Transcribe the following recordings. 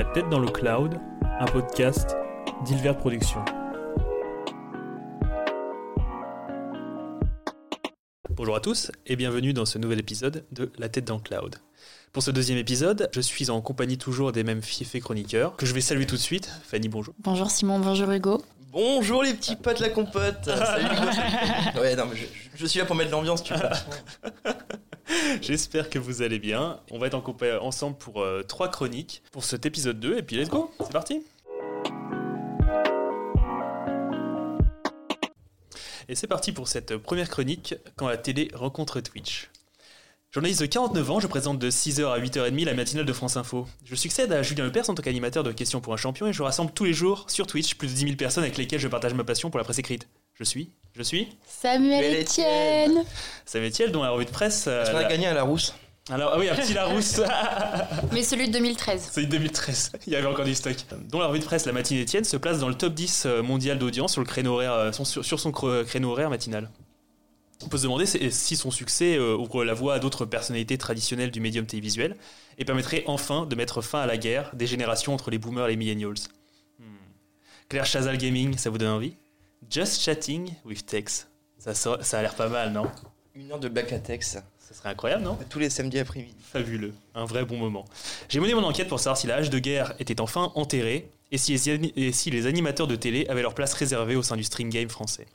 La tête dans le cloud, un podcast d'Ilver Productions. Bonjour à tous et bienvenue dans ce nouvel épisode de La tête dans le cloud. Pour ce deuxième épisode, je suis en compagnie toujours des mêmes fiefs chroniqueurs que je vais saluer tout de suite. Fanny, bonjour. Bonjour Simon, bonjour Hugo. Bonjour les petits potes, la compote. Salut Hugo, salut. Ouais, non, mais je, je suis là pour mettre l'ambiance, tu vois. J'espère que vous allez bien. On va être en compa- ensemble pour euh, trois chroniques pour cet épisode 2 et puis let's go, c'est parti. Et c'est parti pour cette première chronique quand la télé rencontre Twitch. Journaliste de 49 ans, je présente de 6h à 8h30 la matinale de France Info. Je succède à Julien Lepers en tant qu'animateur de Questions pour un champion et je rassemble tous les jours sur Twitch plus de 10 000 personnes avec lesquelles je partage ma passion pour la presse écrite. Je suis, je suis Samuel Samuel Etienne. Samuel Etienne, dont la revue de presse. euh, Est-ce qu'on a la- gagné à la rousse Alors, ah oui, un petit Larousse. Mais celui de 2013. C'est 2013, il y avait encore du stock. Dont la revue de presse La Matinée Étienne se place dans le top 10 euh, mondial d'audience sur, le créneau horaire, euh, son- sur, sur son créneau horaire matinal. On peut se demander si son succès euh, ouvre la voie à d'autres personnalités traditionnelles du médium télévisuel et permettrait enfin de mettre fin à la guerre des générations entre les boomers et les millennials. Hmm. Claire Chazal Gaming, ça vous donne envie? Just Chatting with Tex. Ça, a l'air pas mal, non? Une heure de bac à texte. Ça serait incroyable, non? Tous les samedis après-midi. Fabuleux, un vrai bon moment. J'ai mené mon enquête pour savoir si la hache de guerre était enfin enterrée et si, les, ani- et si les animateurs de télé avaient leur place réservée au sein du stream game français.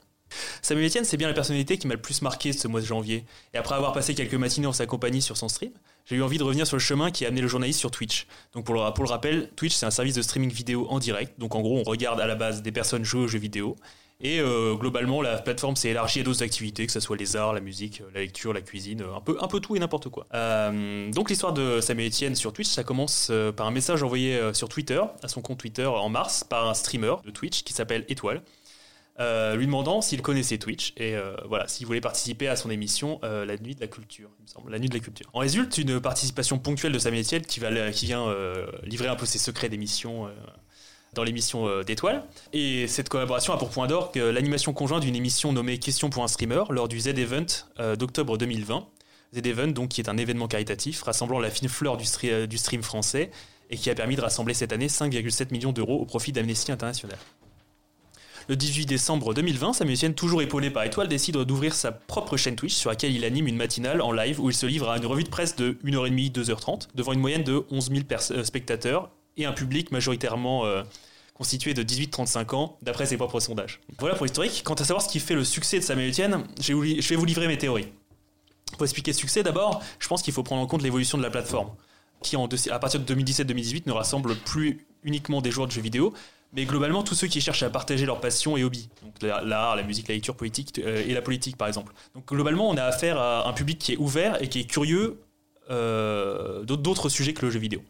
Samuel Etienne, c'est bien la personnalité qui m'a le plus marqué ce mois de janvier. Et après avoir passé quelques matinées en sa compagnie sur son stream, j'ai eu envie de revenir sur le chemin qui a amené le journaliste sur Twitch. Donc pour le, pour le rappel, Twitch c'est un service de streaming vidéo en direct. Donc en gros, on regarde à la base des personnes jouer aux jeux vidéo. Et euh, globalement, la plateforme s'est élargie à d'autres activités, que ce soit les arts, la musique, la lecture, la cuisine, un peu, un peu tout et n'importe quoi. Euh, donc l'histoire de Samuel Etienne sur Twitch, ça commence euh, par un message envoyé sur Twitter, à son compte Twitter en mars, par un streamer de Twitch qui s'appelle Étoile. lui demandant s'il connaissait Twitch et voilà s'il voulait participer à son émission la nuit de la culture la nuit de la culture en résulte une participation ponctuelle de Samuel Etienne qui va qui vient livrer un peu ses secrets d'émission dans l'émission euh, d'Étoile. Et cette collaboration a pour point d'or que l'animation conjointe d'une émission nommée Question pour un streamer lors du Z-Event euh, d'octobre 2020. Z-Event, donc, qui est un événement caritatif rassemblant la fine fleur du, stre- euh, du stream français et qui a permis de rassembler cette année 5,7 millions d'euros au profit d'Amnesty International. Le 18 décembre 2020, Samuel Etienne, toujours épaulé par Étoile, décide d'ouvrir sa propre chaîne Twitch sur laquelle il anime une matinale en live où il se livre à une revue de presse de 1h30, 2h30 devant une moyenne de 11 000 pers- euh, spectateurs et un public majoritairement euh, constitué de 18-35 ans, d'après ses propres sondages. Voilà pour l'historique. Quant à savoir ce qui fait le succès de Samuel Etienne, je vais vous livrer mes théories. Pour expliquer ce succès, d'abord, je pense qu'il faut prendre en compte l'évolution de la plateforme, qui à partir de 2017-2018 ne rassemble plus uniquement des joueurs de jeux vidéo, mais globalement tous ceux qui cherchent à partager leur passion et hobby. Donc la- l'art, la musique, la lecture politique euh, et la politique par exemple. Donc globalement, on a affaire à un public qui est ouvert et qui est curieux euh, d'autres sujets que le jeu vidéo.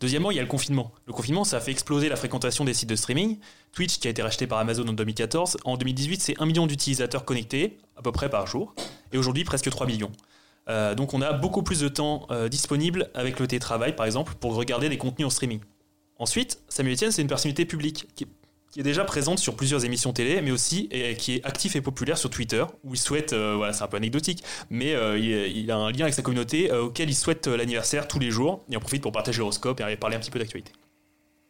Deuxièmement, il y a le confinement. Le confinement, ça a fait exploser la fréquentation des sites de streaming. Twitch, qui a été racheté par Amazon en 2014, en 2018, c'est 1 million d'utilisateurs connectés, à peu près par jour, et aujourd'hui presque 3 millions. Euh, donc on a beaucoup plus de temps euh, disponible avec le télétravail, par exemple, pour regarder des contenus en streaming. Ensuite, Samuel Etienne, c'est une personnalité publique qui est déjà présente sur plusieurs émissions télé, mais aussi et, qui est actif et populaire sur Twitter, où il souhaite, euh, voilà, c'est un peu anecdotique, mais euh, il, a un lien avec sa communauté euh, auquel il souhaite l'anniversaire tous les jours, et en profite pour partager l'horoscope et parler un petit peu d'actualité.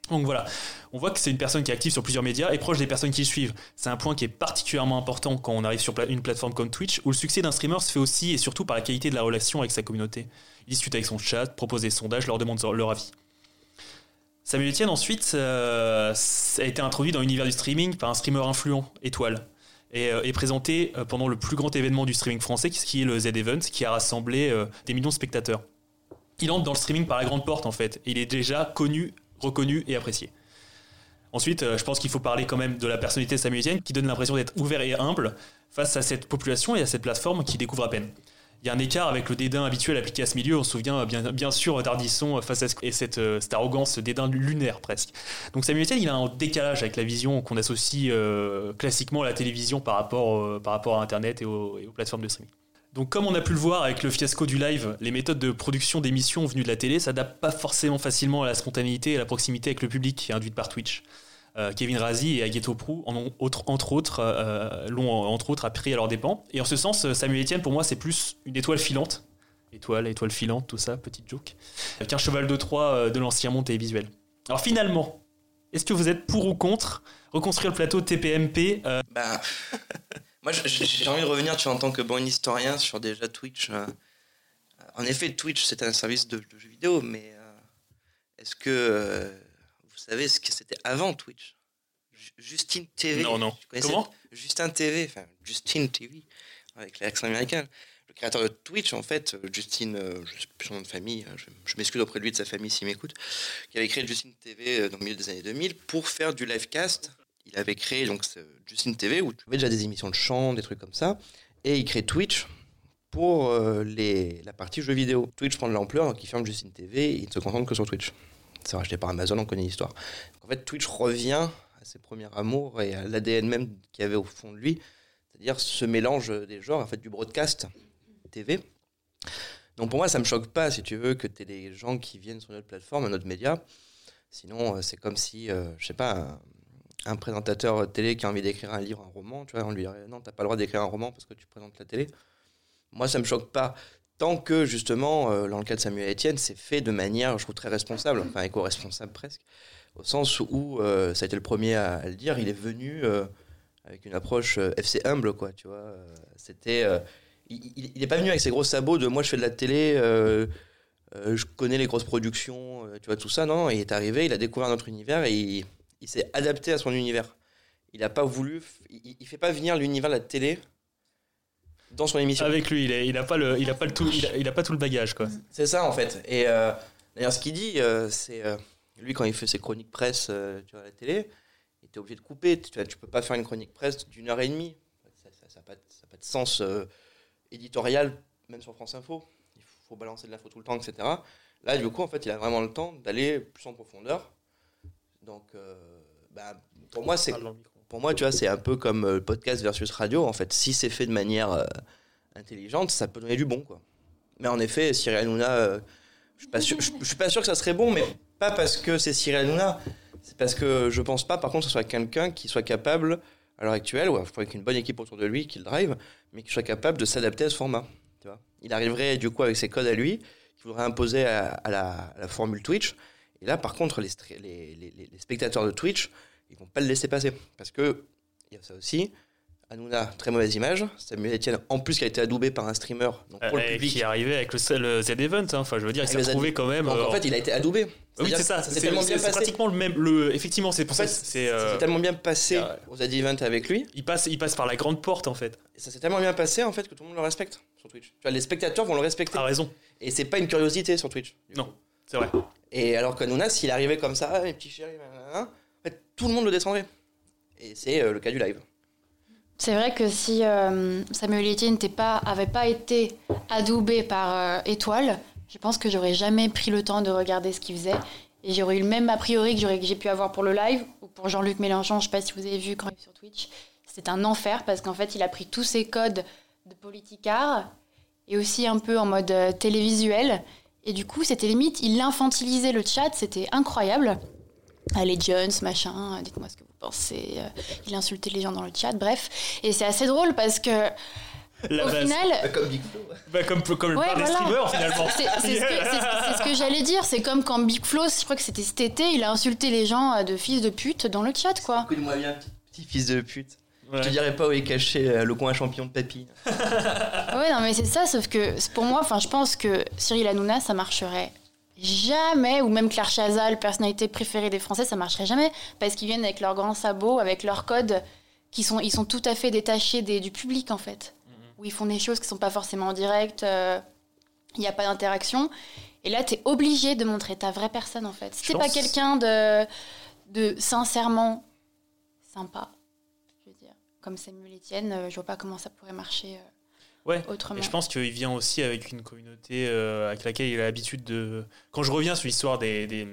Donc voilà, on voit que c'est une personne qui est active sur plusieurs médias et proche des personnes qui le suivent. C'est un point qui est particulièrement important quand on arrive sur une plateforme comme Twitch, où le succès d'un streamer se fait aussi et surtout par la qualité de la relation avec sa communauté. Il discute avec son chat, propose des sondages, leur demande leur avis. Samuel Etienne, ensuite, euh, a été introduit dans l'univers du streaming par un streamer influent, Étoile, et euh, est présenté euh, pendant le plus grand événement du streaming français, qui est le Z-Event, qui a rassemblé des millions de spectateurs. Il entre dans le streaming par la grande porte, en fait, et il est déjà connu, reconnu et apprécié. Ensuite, je pense qu'il faut parler quand même de la personnalité de Samuel Etienne, qui donne l'impression d'être ouvert et humble face à cette population et à cette plateforme qui découvre à peine. Il y a un écart avec le dédain habituel appliqué à ce milieu. On se souvient euh, bien, sûr d'Ardisson face à ce- et cette, euh, cette arrogance, ce dédain lunaire presque. Donc Samuel Etienne, il a un décalage avec la vision qu'on associe euh, classiquement à la télévision par rapport, euh, par rapport à Internet et aux, et aux plateformes de streaming. Donc comme on a pu le voir avec le fiasco du live, les méthodes de production d'émissions venues de la télé s'adaptent pas forcément facilement à la spontanéité et à la proximité avec le public induite par Twitch. Euh, Kevin Razi et Agueto Prou, entre autres, euh, l'ont entre autres appris à leurs dépens. Et en ce sens, Samuel Etienne, pour moi, c'est plus une étoile filante étoile, étoile filante, tout ça, petite joke. Avec un cheval de Troie euh, de l'ancien monde télévisuel. Alors finalement, est-ce que vous êtes pour ou contre reconstruire le plateau TPMP euh, Bah, moi j'ai envie de revenir, en tant que bon historien sur déjà Twitch. euh, en effet, Twitch c'est un service de, de jeux vidéo, mais euh, est-ce que euh, savez ce que c'était avant Twitch? Ju- Justine TV. Non, non. Comment? Justin TV, enfin Justine TV, avec l'accent américain. Le créateur de Twitch, en fait, euh, Justine, euh, je sais plus son nom de famille, hein, je, je m'excuse auprès de lui, de sa famille s'il m'écoute, qui avait créé Justine TV euh, dans le milieu des années 2000 pour faire du livecast. Il avait créé donc ce Justine TV où tu avais déjà des émissions de chant, des trucs comme ça, et il crée Twitch pour euh, les, la partie jeux vidéo. Twitch prend de l'ampleur, donc il ferme Justine TV et il ne se concentre que sur Twitch. C'est racheté par Amazon, on connaît l'histoire. En fait, Twitch revient à ses premiers amours et à l'ADN même qu'il y avait au fond de lui, c'est-à-dire ce mélange des genres, en fait, du broadcast TV. Donc pour moi, ça me choque pas, si tu veux, que tu aies des gens qui viennent sur notre plateforme, notre média. Sinon, euh, c'est comme si, euh, je sais pas, un, présentateur télé qui a envie d'écrire un livre, un roman, tu vois, on lui dirait non, t'as pas le droit d'écrire un roman parce que tu présentes la télé. Moi, ça me choque pas. Tant que, justement, euh, dans le cas de Samuel Etienne, c'est fait de manière, je trouve, très responsable, enfin éco-responsable presque, au sens où, euh, ça a été le premier à, le dire, il est venu euh, avec une approche euh, FC humble, quoi, tu vois. C'était. il- il il est pas venu avec ses gros sabots de moi je fais de la télé, je connais les grosses productions, tu vois, tout ça, non. Il est arrivé, il a découvert notre univers et il, s'est adapté à son univers. Il n'a pas voulu, il, il fait pas venir l'univers de la télé dans son émission. Avec lui, il a, il a pas le, il a pas le tout, il a, il a pas tout le bagage quoi. C'est ça en fait. Et euh, d'ailleurs, ce qu'il dit, euh, c'est euh, lui quand il fait ses chroniques presse euh, tu vois, à la télé, il était obligé de couper. Tu, vois, tu peux pas faire une chronique presse d'une heure et demie. Ça n'a pas, de- ça a pas de sens euh, éditorial, même sur France Info. Il faut balancer de l'info tout le temps, etc. Là, du coup, en fait, il a vraiment le temps d'aller plus en profondeur. Donc, euh, bah, pour moi, c'est pour moi, tu vois, c'est un peu comme euh, podcast versus radio. En fait, si c'est fait de manière euh, intelligente, ça peut donner du bon, quoi. Mais en effet, Cyril Hanouna, euh, je suis pas sûr, suis pas sûr que ça serait bon, mais pas parce que c'est Cyril Hanouna. C'est parce que je pense pas, par contre, que ce soit quelqu'un qui soit capable, à l'heure actuelle, ou avec une bonne équipe autour de lui qui le drive, mais qui soit capable de s'adapter à ce format. Tu vois. Il arriverait du coup avec ses codes à lui, qu'il voudrait imposer à, la, formule Twitch. Et là, par contre, les spectateurs de Twitch, ils vont pas le laisser passer. Parce que, il y a ça aussi, Hanouna, très mauvaise image. Samuel Etienne, en plus, qui a été adoubé par un streamer. Donc pour Euh, le et public, qui est arrivé avec le, le Z-Event, hein. enfin je veux dire, il Avec s'est retrouvé quand même. donc, euh, en fait, il a été adoubé. oui, c'est ça, Ça c'est tellement bien passé. pratiquement le même. Le, effectivement, c'est pour En ça fait, que c'est. euh, Ça s'est tellement bien passé euh, aux Z-Event avec lui. il, passe, il passe par la grande porte en fait. Et ça s'est tellement bien passé en fait que tout le monde le respecte sur Twitch. Tu vois, les spectateurs vont le respecter. T'as raison, Et c'est pas une curiosité sur Twitch. Non. c'est vrai. Et alors que Hanouna, s'il arrivait comme ça, ah, mes petits chéris, en tout le monde le descendrait. Et c'est euh, le cas du live. C'est vrai que si euh, Samuel Etienne n'était pas, pas été adoubé par euh, Étoile, je pense que j'aurais jamais pris le temps de regarder ce qu'il faisait. Et j'aurais eu le même a priori que que j'ai pu avoir pour le live ou pour Jean-Luc Mélenchon. Je sais pas si vous avez vu quand il est sur Twitch. C'est un enfer parce qu'en fait, il a pris tous ses codes de politicard et aussi un peu en mode télévisuel. Et du coup, c'était limite, il infantilisait le chat, c'était incroyable. Allez, Jones, machin, euh, dites-moi ce que vous pensez. euh, Il insultait les gens dans le chat, bref. Et c'est assez drôle parce que, La au base. final, Comme Big Flo. Bah, comme comme Ouais, le des voilà. streamers finalement. c'est c'est ce que, c'est- c'est ce que j'allais dire. C'est comme quand Big Flo, je crois que c'était cet été, il a insulté les gens euh, de fils de pute dans le chat, quoi. Écoute-moi bien, petit, petit fils de pute. Ouais. Je te dirais pas où est caché le coin champion de papy. Ouais, non, mais c'est ça, sauf que pour moi, enfin, je pense que Cyril Hanouna, ça marcherait jamais, ou même Claire Chazal, personnalité préférée des Français, ça marcherait jamais, parce qu'ils viennent avec leurs grands sabots, avec leurs codes, qui sont, ils sont tout à fait détachés des- du public, en fait. Où ils font des choses qui sont pas forcément en direct, euh, il n'y a pas d'interaction. Et là, tu es obligé de montrer ta vraie personne, en fait. Si t'es pas quelqu'un de, de sincèrement sympa, je veux dire, comme Samuel Etienne, euh, je vois pas comment ça pourrait marcher euh, Ouais. autrement. Et je pense qu'il vient aussi avec une communauté euh, avec laquelle il a l'habitude de. Quand je reviens sur l'histoire des, des-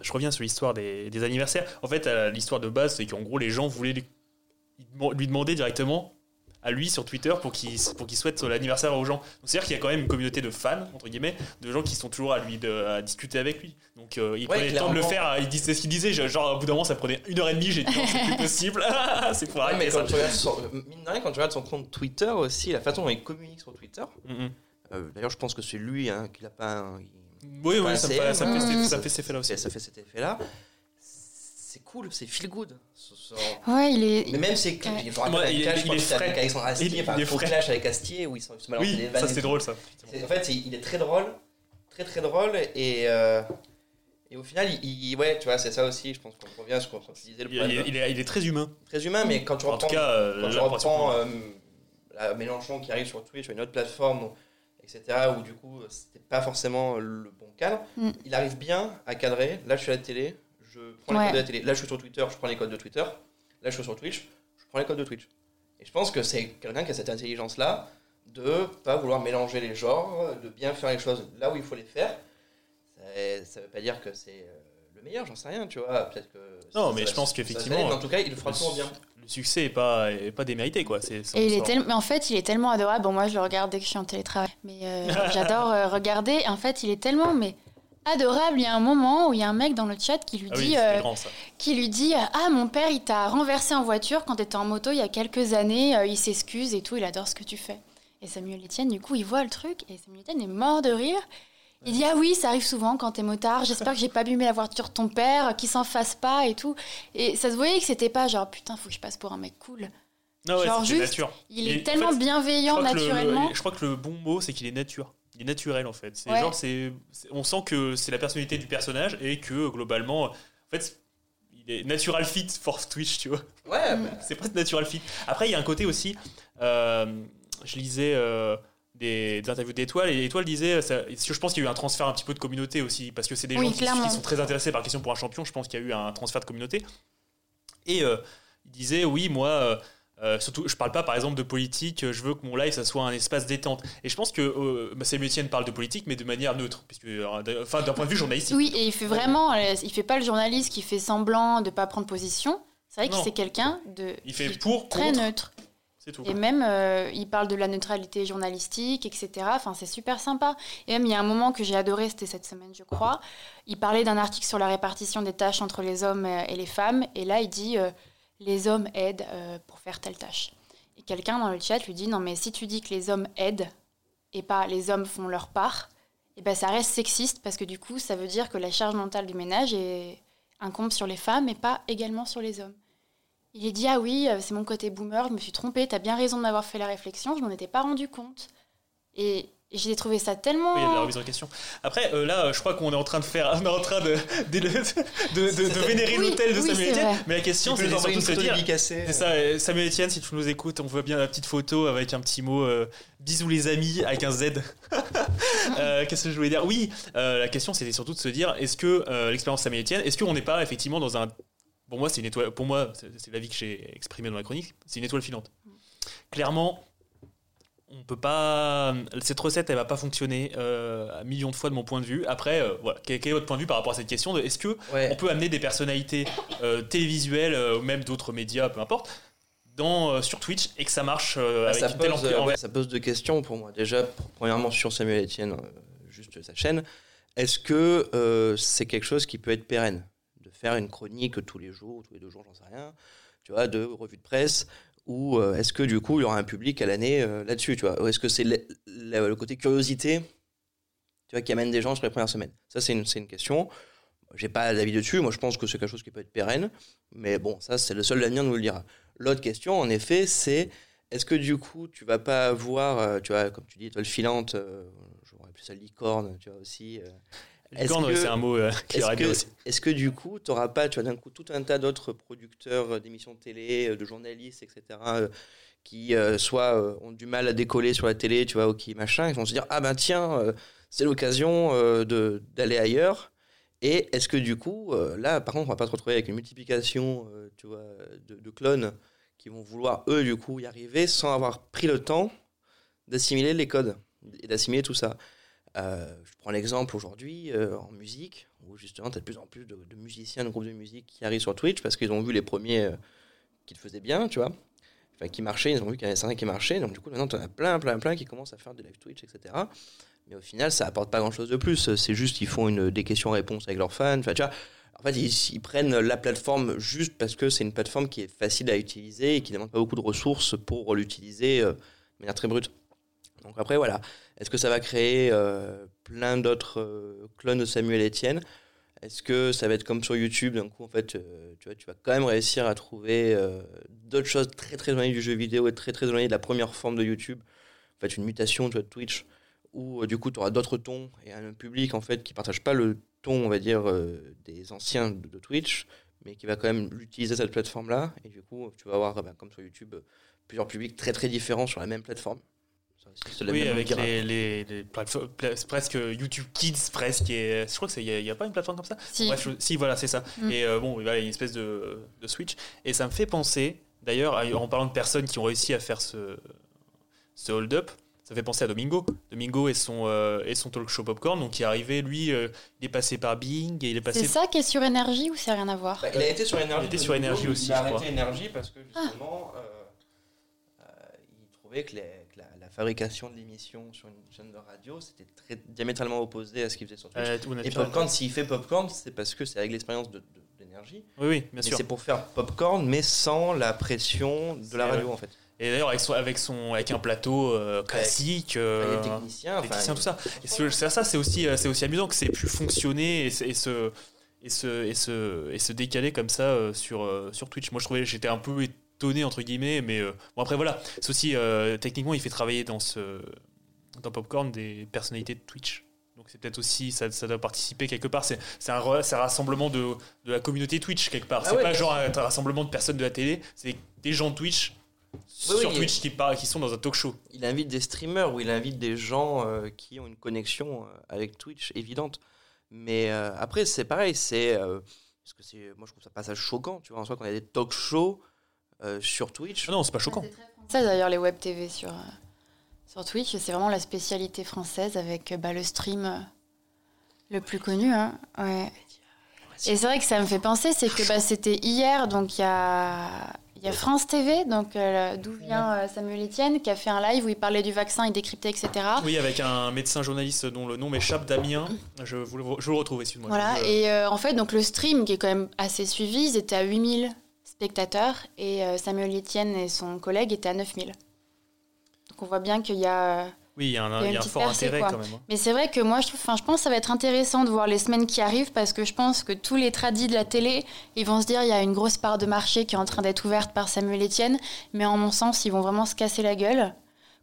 je reviens sur l'histoire des, des anniversaires. En fait, euh, l'histoire de base, c'est qu'en gros, les gens voulaient lui demander directement à lui sur Twitter pour qu'il pour qu'il souhaite l'anniversaire aux gens. C'est-à-dire qu'il y a quand même une communauté de fans entre guillemets, de gens qui sont toujours à lui de, à discuter avec lui. Donc euh, il Ouais, prenait le temps de le faire. Il disait c'est ce qu'il disait. Genre au bout d'un moment, ça prenait une heure et demie. J'ai dit c'est plus possible. c'est pour Ouais, arrêter mais ça. quand tu regardes son, mine de rien, quand tu regardes son compte Twitter aussi, la façon dont il communique sur Twitter, Mhm. Euh, D'ailleurs, je pense que c'est lui hein, qui l'a pas. un- il- Oui, oui, ça, me fait, ça, me fait, ouais. ça fait cet effet-là aussi. ça fait cet effet-là. C'est cool, c'est feel good. Ouais, il est. Mais même c'est Ouais. il est- clash, il est frais. avec Alexandre Astier, Il- enfin, il est frais. clash avec Astier où ils sont ils Oui, des ça tout. drôle ça. C'est- En fait, c'est- il est très drôle, très très drôle, et, euh, et au final, il, il- ouais, tu vois, c'est ça aussi, je pense qu'on revient à ce disais, le Il, problème, il- il est, il est très humain. très humain, mais quand tu En reprends, tout cas, euh, quand tu reprends euh, la Mélenchon qui arrive sur Twitch ou une autre plateforme, etc., où du coup, c'était pas forcément le bon cadre, Mm. il arrive bien à cadrer, là je suis à la télé, je prends les Ouais. codes de la télé, là je suis sur Twitter, je prends les codes de Twitter, là je suis sur Twitch, je prends les codes de Twitch. Et je pense que c'est quelqu'un qui a cette intelligence-là de pas vouloir mélanger les genres, de bien faire les choses là où il faut les faire. Ça, ça veut pas dire que c'est euh, le meilleur, j'en sais rien, tu vois. Peut-être que. Non, ça mais je pense qu'effectivement, en tout cas, il le fera toujours bien. le succès est pas, est pas démérité quoi. C'est, Et il est tel- mais en fait, il est tellement adorable. Bon, moi, je le regarde dès que je suis en télétravail. Mais euh, j'adore euh, regarder. En fait, il est tellement mais adorable. Il y a un moment où il y a un mec dans le chat qui lui Ah dit, euh, grand qui lui dit, ah mon père, il t'a renversé en voiture quand t'étais en moto il y a quelques années. euh, il s'excuse et tout. Il adore ce que tu fais. Et Samuel Etienne, du coup, il voit le truc et Samuel Etienne est mort de rire. Il dit ah oui, ça arrive souvent quand t'es motard. J'espère que j'ai pas abîmé la voiture de ton père, qu'il s'en fasse pas et tout. Et ça se voyait que c'était pas genre putain, faut que je passe pour un mec cool. Non, ouais, genre c'est juste, nature. Il Et est en tellement fait, Je bienveillant le- naturellement. le, je crois que le bon mot, c'est qu'il est nature. Il est naturel en fait. C'est Ouais. genre, c'est, c'est- on sent que c'est la personnalité du personnage et que globalement, en fait, il est natural fit for Twitch, tu vois. Ouais, Mm. bah, C'est presque natural fit. Après, il y a un côté aussi. euh, je lisais euh, des, des interviews d'Étoile et Étoile disait. Ça, je pense qu'il y a eu un transfert un petit peu de communauté aussi parce que c'est des Oui, gens qui, sont très intéressés par la question pour un champion. Je pense qu'il y a eu un transfert de communauté. Et euh, il disait oui, moi. Euh, euh, surtout, je parle pas par exemple de politique, je veux que mon live ça soit un espace détente. Et je pense que euh, bah, Samuel Etienne parle de politique, mais de manière neutre, puisque, euh, d'un- enfin, d'un point de vue journalistique. Oui, et il fait vraiment, euh, il fait pas le journaliste qui fait semblant de pas prendre position. C'est vrai que c'est quelqu'un de Il fait pour, très contre, neutre. c'est tout. Et même, euh, il parle de la neutralité journalistique, etc. Enfin, c'est super sympa. Et même, il y a un moment que j'ai adoré, c'était cette semaine, je crois. Il parlait d'un article sur la répartition des tâches entre les hommes euh, et les femmes. Et là, il dit euh, les hommes aident euh, pour faire telle tâche. Et quelqu'un dans le chat lui dit non, mais si tu dis que les hommes aident et pas les hommes font leur part, et ben ça reste sexiste parce que du coup, ça veut dire que la charge mentale du ménage est incombe sur les femmes et pas également sur les hommes. Il est dit ah oui, euh, c'est mon côté boomer, je me suis trompée, t'as bien raison de m'avoir fait la réflexion, je m'en étais pas rendu compte. Et j'ai trouvé ça tellement. Oui, il y a de la remise en question. Après, euh, là, euh, je crois qu'on est en train de faire, on est en train de, de, de, de- de vénérer Oui, l'hôtel de oui, Samuel Etienne. Mais la question, c'est surtout de se dire. dédicacée. C'est ça, euh, Samuel Etienne, si tu nous écoutes, on voit bien la petite photo avec un petit mot euh, bisous les amis avec un Z. Euh, Qu'est-ce que je voulais dire? Oui, euh, la question c'était surtout de se dire est-ce que euh, l'expérience Samuel Etienne, est-ce qu'on n'est pas effectivement dans un. Pour moi, c'est une étoile. Pour moi, c'est c'est l'avis que j'ai exprimé dans la chronique, c'est une étoile filante. Clairement, on peut pas. Cette recette, elle va pas fonctionner euh, un million de fois de mon point de vue. Après, euh, voilà. Quel, quel est votre point de vue par rapport à cette question de est-ce que Ouais. on peut amener des personnalités euh, télévisuelles euh, ou même d'autres médias, peu importe, dans, sur Twitch et que ça marche Bah, avec ça, une telle pose, ouais, ça pose deux questions pour moi. Déjà, premièrement, sur Samuel Etienne, juste sa chaîne, est-ce que c'est quelque chose qui peut être pérenne? De faire une chronique tous les jours, ou tous les deux jours, j'en sais rien, tu vois, de revue de presse ou euh, est-ce que du coup il y aura un public à l'année euh, là-dessus, tu vois? Ou est-ce que c'est le, côté curiosité, tu vois, qui amène des gens sur les premières semaines? Ça, c'est une, une question. J'ai pas d'avis dessus. Moi, je pense que c'est quelque chose qui peut être pérenne. Mais bon, ça, c'est le seul l'avenir nous le dira. L'autre question, en effet, c'est est-ce que du coup, tu vas pas avoir, euh, tu vois, comme tu dis, étoile filante, euh, j'aurais plus ça licorne, tu vois aussi. Licorne, est-ce que- c'est un mot euh, qui aurait bien aussi. est-ce que du coup, tu n'auras pas, tu vois, d'un coup, tout un tas d'autres producteurs euh, d'émissions de télé, euh, de journalistes, etc., qui euh, soit ont du mal à décoller sur la télé, tu vois, ou qui machin, ils vont se dire ah ben tiens, c'est l'occasion de d'aller ailleurs. Et est-ce que du coup, là, par contre, on va pas se retrouver avec une multiplication, tu vois, de, de clones qui vont vouloir eux du coup y arriver sans avoir pris le temps d'assimiler les codes et d'assimiler tout ça. Euh, je prends l'exemple aujourd'hui euh, en musique, où justement, tu as de plus en plus de, musiciens, de groupes de musique qui arrivent sur Twitch parce qu'ils ont vu les premiers euh, qui le faisaient bien, tu vois. Qui marchaient, ils ont vu qu'il y en avait certains qui marchaient. Donc, du coup, maintenant, tu en as plein, plein, plein qui commencent à faire des live Twitch, etc. Mais au final, ça apporte pas grand chose de plus. C'est juste qu'ils font des questions-réponses avec leurs fans. Enfin, tu vois, en fait, ils, ils prennent la plateforme juste parce que c'est une plateforme qui est facile à utiliser et qui ne demande pas beaucoup de ressources pour l'utiliser de manière très brute. Donc après, voilà. Est-ce que ça va créer euh, plein d'autres euh, clones de Samuel Etienne? Est-ce que ça va être comme sur YouTube D'un coup, en fait, euh, tu, vois, tu vas quand même réussir à trouver d'autres choses très très éloignées du jeu vidéo et très très éloignées de la première forme de YouTube? En fait, une mutation de Twitch où du coup, tu auras d'autres tons et un public en fait qui partage pas le ton, on va dire, des anciens de, Twitch, mais qui va quand même utiliser cette plateforme-là. Et du coup, tu vas avoir, ben, comme sur YouTube, plusieurs publics très très différents sur la même plateforme. La Oui, avec les, les, les plateformes, pla- presque YouTube Kids, presque. Et, je crois qu'il n'y a, il y a pas une plateforme comme ça. Si. Bref, je- si, voilà, c'est ça. Mm. Et euh, bon, voilà, il y a une espèce de, de switch. Et ça me fait penser, d'ailleurs, en parlant de personnes qui ont réussi à faire ce, ce hold-up, ça fait penser à Domingo. Domingo et son, euh, et son talk show Popcorn, donc qui est arrivé, lui, euh, il est passé par Bing et il est passé. C'est ça qui est sur énergie ou c'est rien à voir Bah, il a été sur énergie. Il était sur Énergie il aussi, a je arrêté énergie parce que justement, euh, euh, il trouvait que, les- fabrication de l'émission sur une chaîne de radio, c'était très diamétralement opposé à ce qu'il faisait sur Twitch. Euh, Et. Popcorn, s'il fait Popcorn, c'est parce que c'est avec l'expérience de, de- d'énergie. Oui, oui, bien sûr. c'est pour faire Popcorn, mais sans la pression de la radio en fait. Et d'ailleurs, avec, son, avec, son, avec un plateau euh, classique. Euh, des techniciens, enfin, technicien, il- tout ça. Et c'est c'est ça, c'est aussi, euh, c'est aussi amusant que c'est pu fonctionner et, se- et se et se et se et se décaler comme ça sur sur Twitch. Moi, je trouvais, j'étais un peu étonné entre guillemets, mais euh, bon après voilà, c'est aussi euh, techniquement, il fait travailler dans ce dans Popcorn des personnalités de Twitch. Donc c'est peut-être aussi ça, ça doit participer quelque part. C'est c'est un, un rassemblement de, de la communauté Twitch quelque part. Ah c'est ouais, pas genre un, un rassemblement de personnes de la télé. C'est des gens de Twitch sur oui, Twitch qui qui sont dans un talk show. il invite des streamers ou il invite des gens euh, qui ont une connexion avec Twitch évidente. Mais euh, après, c'est pareil, c'est. euh, parce que c'est, moi, je trouve ça pas ça choquant, tu vois, en soi, quand il y a des talk shows euh, sur Twitch. Ah non, c'est pas choquant. Ça d'ailleurs les web TV sur, euh, sur Twitch, c'est vraiment la spécialité française avec euh, bah, le stream le plus connu. hein. Ouais. Et c'est vrai que ça me fait penser, c'est que bah, c'était hier, donc il y a, il y a France TV, donc euh, d'où vient euh, Samuel Etienne, qui a fait un live où il parlait du vaccin, il décryptait, etc. Oui, avec un médecin journaliste dont le nom m'échappe, Damien. Je, vous le, je vous le retrouve, excuse-moi. Voilà, Je- et euh, en fait, donc le stream qui est quand même assez suivi, ils étaient à 8000 spectateurs et euh, Samuel Etienne et son collègue étaient à 9000. Donc on voit bien qu'il y a. Oui, il y a un, y a y un fort percée, intérêt quoi. quand même. hein. Mais c'est vrai que moi, je, trouve, enfin, je pense que ça va être intéressant de voir les semaines qui arrivent parce que je pense que tous les tradis de la télé, ils vont se dire il y a une grosse part de marché qui est en train d'être ouverte par Samuel Etienne, mais en mon sens, ils vont vraiment se casser la gueule.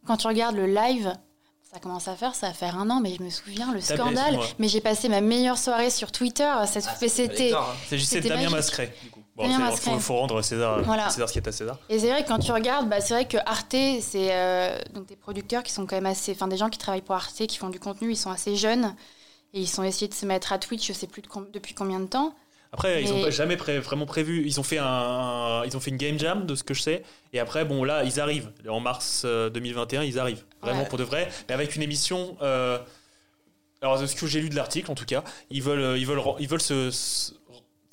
Quand tu regardes le live, ça commence à faire, ça va faire un an, mais je me souviens, le scandale. Mais j'ai passé ma meilleure soirée sur Twitter. Cette, Ah, c'était. hein. C'est juste c'est C'était Damien. Mascret. Du coup. Bon, Damien Mascret. faut, faut rendre César, Voilà. César ce qui est à César. Et c'est vrai que quand tu regardes, bah, c'est vrai que Arte, c'est euh, donc des producteurs qui sont quand même assez, enfin des gens qui travaillent pour Arte, qui font du contenu, ils sont assez jeunes et ils sont essayés de se mettre à Twitch, je sais plus de com- depuis combien de temps. Après, ils Mais- ont pas jamais pré- vraiment prévu. Ils ont fait un, un- ils ont fait une game jam de ce que je sais. Et après, bon là, ils arrivent en mars euh, 2021. Ils arrivent vraiment Ouais. pour de vrai, mais avec une émission. euh, alors, de ce que j'ai lu de l'article, en tout cas, ils veulent, euh, ils veulent, ils veulent se, se-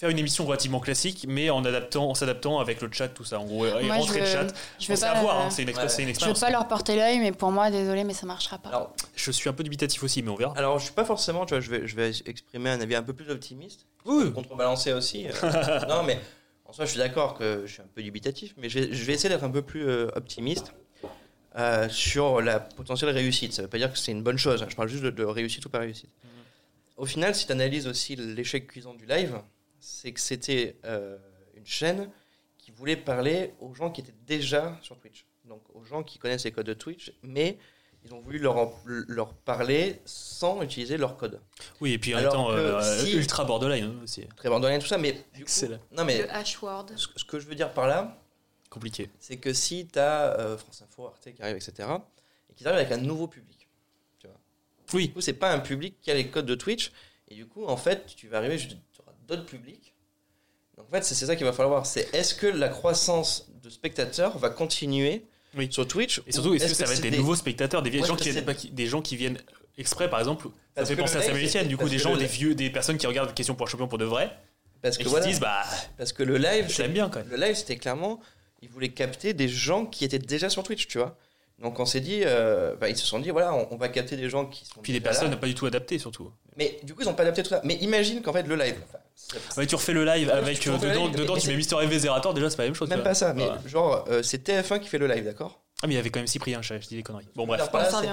faire une émission relativement classique, mais en adaptant, en s'adaptant avec le chat, tout ça. En gros, et je le chat. je veux pas, à voir, euh, hein, c'est une, ouais. une Je veux expérience. pas leur porter l'œil, mais pour moi, désolé, mais ça marchera pas. Alors, Je suis un peu dubitatif aussi, mais on verra. alors, je suis pas forcément, tu vois, je vais, je vais exprimer un avis un peu plus optimiste. Oui. Contrebalancer aussi. euh, non, mais en soi, je suis d'accord que je suis un peu dubitatif, mais je vais, je vais essayer d'être un peu plus euh, optimiste euh, sur la potentielle réussite. Ça veut pas dire que c'est une bonne chose, hein, je parle juste de, de réussite ou pas réussite. Mhm. Au final, si tu analyses aussi l'échec cuisant du live, c'est que c'était euh, une chaîne qui voulait parler aux gens qui étaient déjà sur Twitch. Donc aux gens qui connaissent les codes de Twitch, mais ils ont voulu leur, leur parler sans utiliser leur code. Oui, et puis en étant euh, si- ultra borderline hein, aussi. Très borderline tout ça, mais du coup, Excellent. non mais Le H-word. ce, ce que je veux dire par là, Compliqué. c'est que si tu as France Info, Arte qui arrive, etc., et qu'ils arrivent avec un nouveau public, Oui. du coup, c'est pas un public qui a les codes de Twitch, et du coup, en fait, tu vas arriver, tu d'autres publics. Donc, en fait, c'est ça qu'il va falloir voir. C'est est-ce que la croissance de spectateurs va continuer Oui. sur Twitch Et surtout, ou est-ce que ça va être des, nouveaux spectateurs, des, gens qui viennent, des gens qui viennent exprès, par exemple. Ça Parce fait que penser à Samuel Etienne, du coup, des gens, des vieux, des personnes qui regardent Question pour un champion pour de vrai, Parce et que qui voilà, se disent, bah, parce que le live, je bien quand même. le live, c'était clairement, ils voulaient capter des gens qui étaient déjà sur Twitch, tu vois. Donc, on s'est dit, euh, bah, ils se sont dit, voilà, on, on va capter des gens qui sont Puis là. personnes pas du tout adaptées, surtout. Mais du coup, ils n'ont pas adapté tout ça. Mais imagine qu'en fait, le live, enfin, c'est- Ouais, tu refais le live Ouais, avec tu euh, refais le dedans, live, dedans mais tu c'est- mets Mister MV Zerator, déjà c'est pas la même chose. même pas ça, mais genre, euh, c'est TF1 qui fait le live, d'accord? Ah, mais il y avait quand même Cyprien, je, dis des conneries. Bon, bref. c'est- Ce que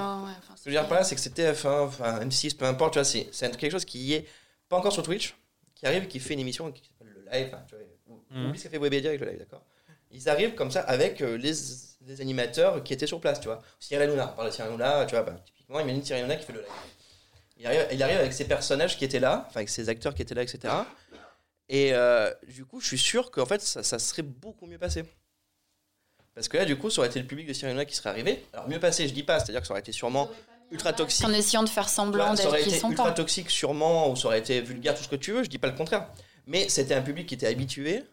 je veux dire par là, c'est que c'était TF1, enfin M6, peu importe, tu vois, c'est c'est quelque chose qui est pas encore sur Twitch, qui arrive, qui fait une émission qui s'appelle le live, tu vois, ou- Mhm. oublie ce qu'a fait Webedia avec le live, d'accord? Ils arrivent comme ça avec euh, les, les animateurs qui étaient sur place, tu vois. Cyril Hanouna, on parle de Cyril Hanouna, tu vois, bah, typiquement, imagine Cyril Hanouna qui fait le live. Il arrive, il arrive avec ses personnages qui étaient là, enfin avec ses acteurs qui étaient là, etc. Et euh, du coup, je suis sûr qu'en fait, ça, ça serait beaucoup mieux passé. Parce que là, du coup, ça aurait été le public de Cyril Hanouna qui serait arrivé. Alors, mieux passé, je dis pas, c'est-à-dire que ça aurait été sûrement ultra toxique. En essayant de faire semblant d'être aurait qui sont ultra pas. toxique sûrement, ou ça aurait été vulgaire, tout ce que tu veux, je dis pas le contraire. Mais c'était un public qui était habitué,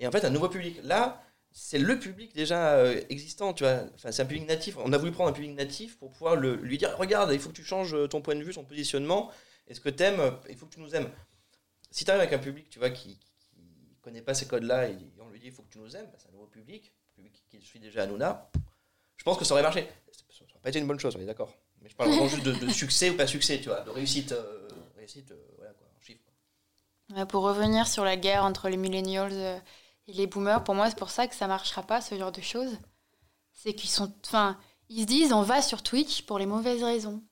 et en fait un nouveau public. Là, c'est le public déjà euh, existant, tu vois. Enfin, c'est un public natif. On a voulu prendre un public natif pour pouvoir le, lui dire, regarde, il faut que tu changes ton point de vue, ton positionnement, et ce que t'aimes, euh, il faut que tu nous aimes. Si tu arrives avec un public, tu vois, qui, qui connaît pas ces codes-là, et on lui dit, il faut que tu nous aimes, bah, c'est un nouveau public, un public qui suit déjà Hanouna, je pense que ça aurait marché. Ça n'aurait pas été une bonne chose, on est d'accord. Mais je parle vraiment juste de, de succès ou pas succès, tu vois, de réussite, euh, réussite, euh, voilà quoi, en chiffres. Ouais, pour revenir sur la guerre entre les millennials euh, et les boomers, pour moi, c'est pour ça que ça marchera pas, ce genre de choses. C'est qu'ils sont. Enfin, ils se disent on va sur Twitch pour les mauvaises raisons.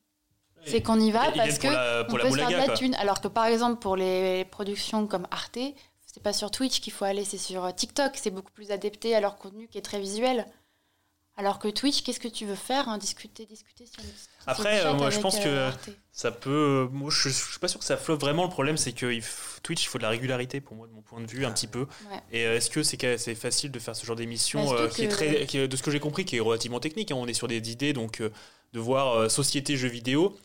C'est qu'on y va parce que la, on peut se faire de la quoi. thune. Alors que par exemple, pour les productions comme Arte, c'est pas sur Twitch qu'il faut aller, c'est sur euh, TikTok. C'est beaucoup plus adapté à leur contenu qui est très visuel. Alors que Twitch, qu'est-ce que tu veux faire hein, Discuter, discuter sur, sur Après, le euh, moi, je pense que- euh. Ça peut. Moi, je, je suis pas sûr que ça flotte vraiment. Le problème, c'est que Twitch, il faut de la régularité, pour moi, de mon point de vue, un petit peu. Ouais. Et euh, est-ce que c'est facile de faire ce genre d'émission euh, qui est très, qui de ce que j'ai compris, qui est relativement technique. hein. On est sur des idées, donc euh, de voir euh, société jeux vidéo.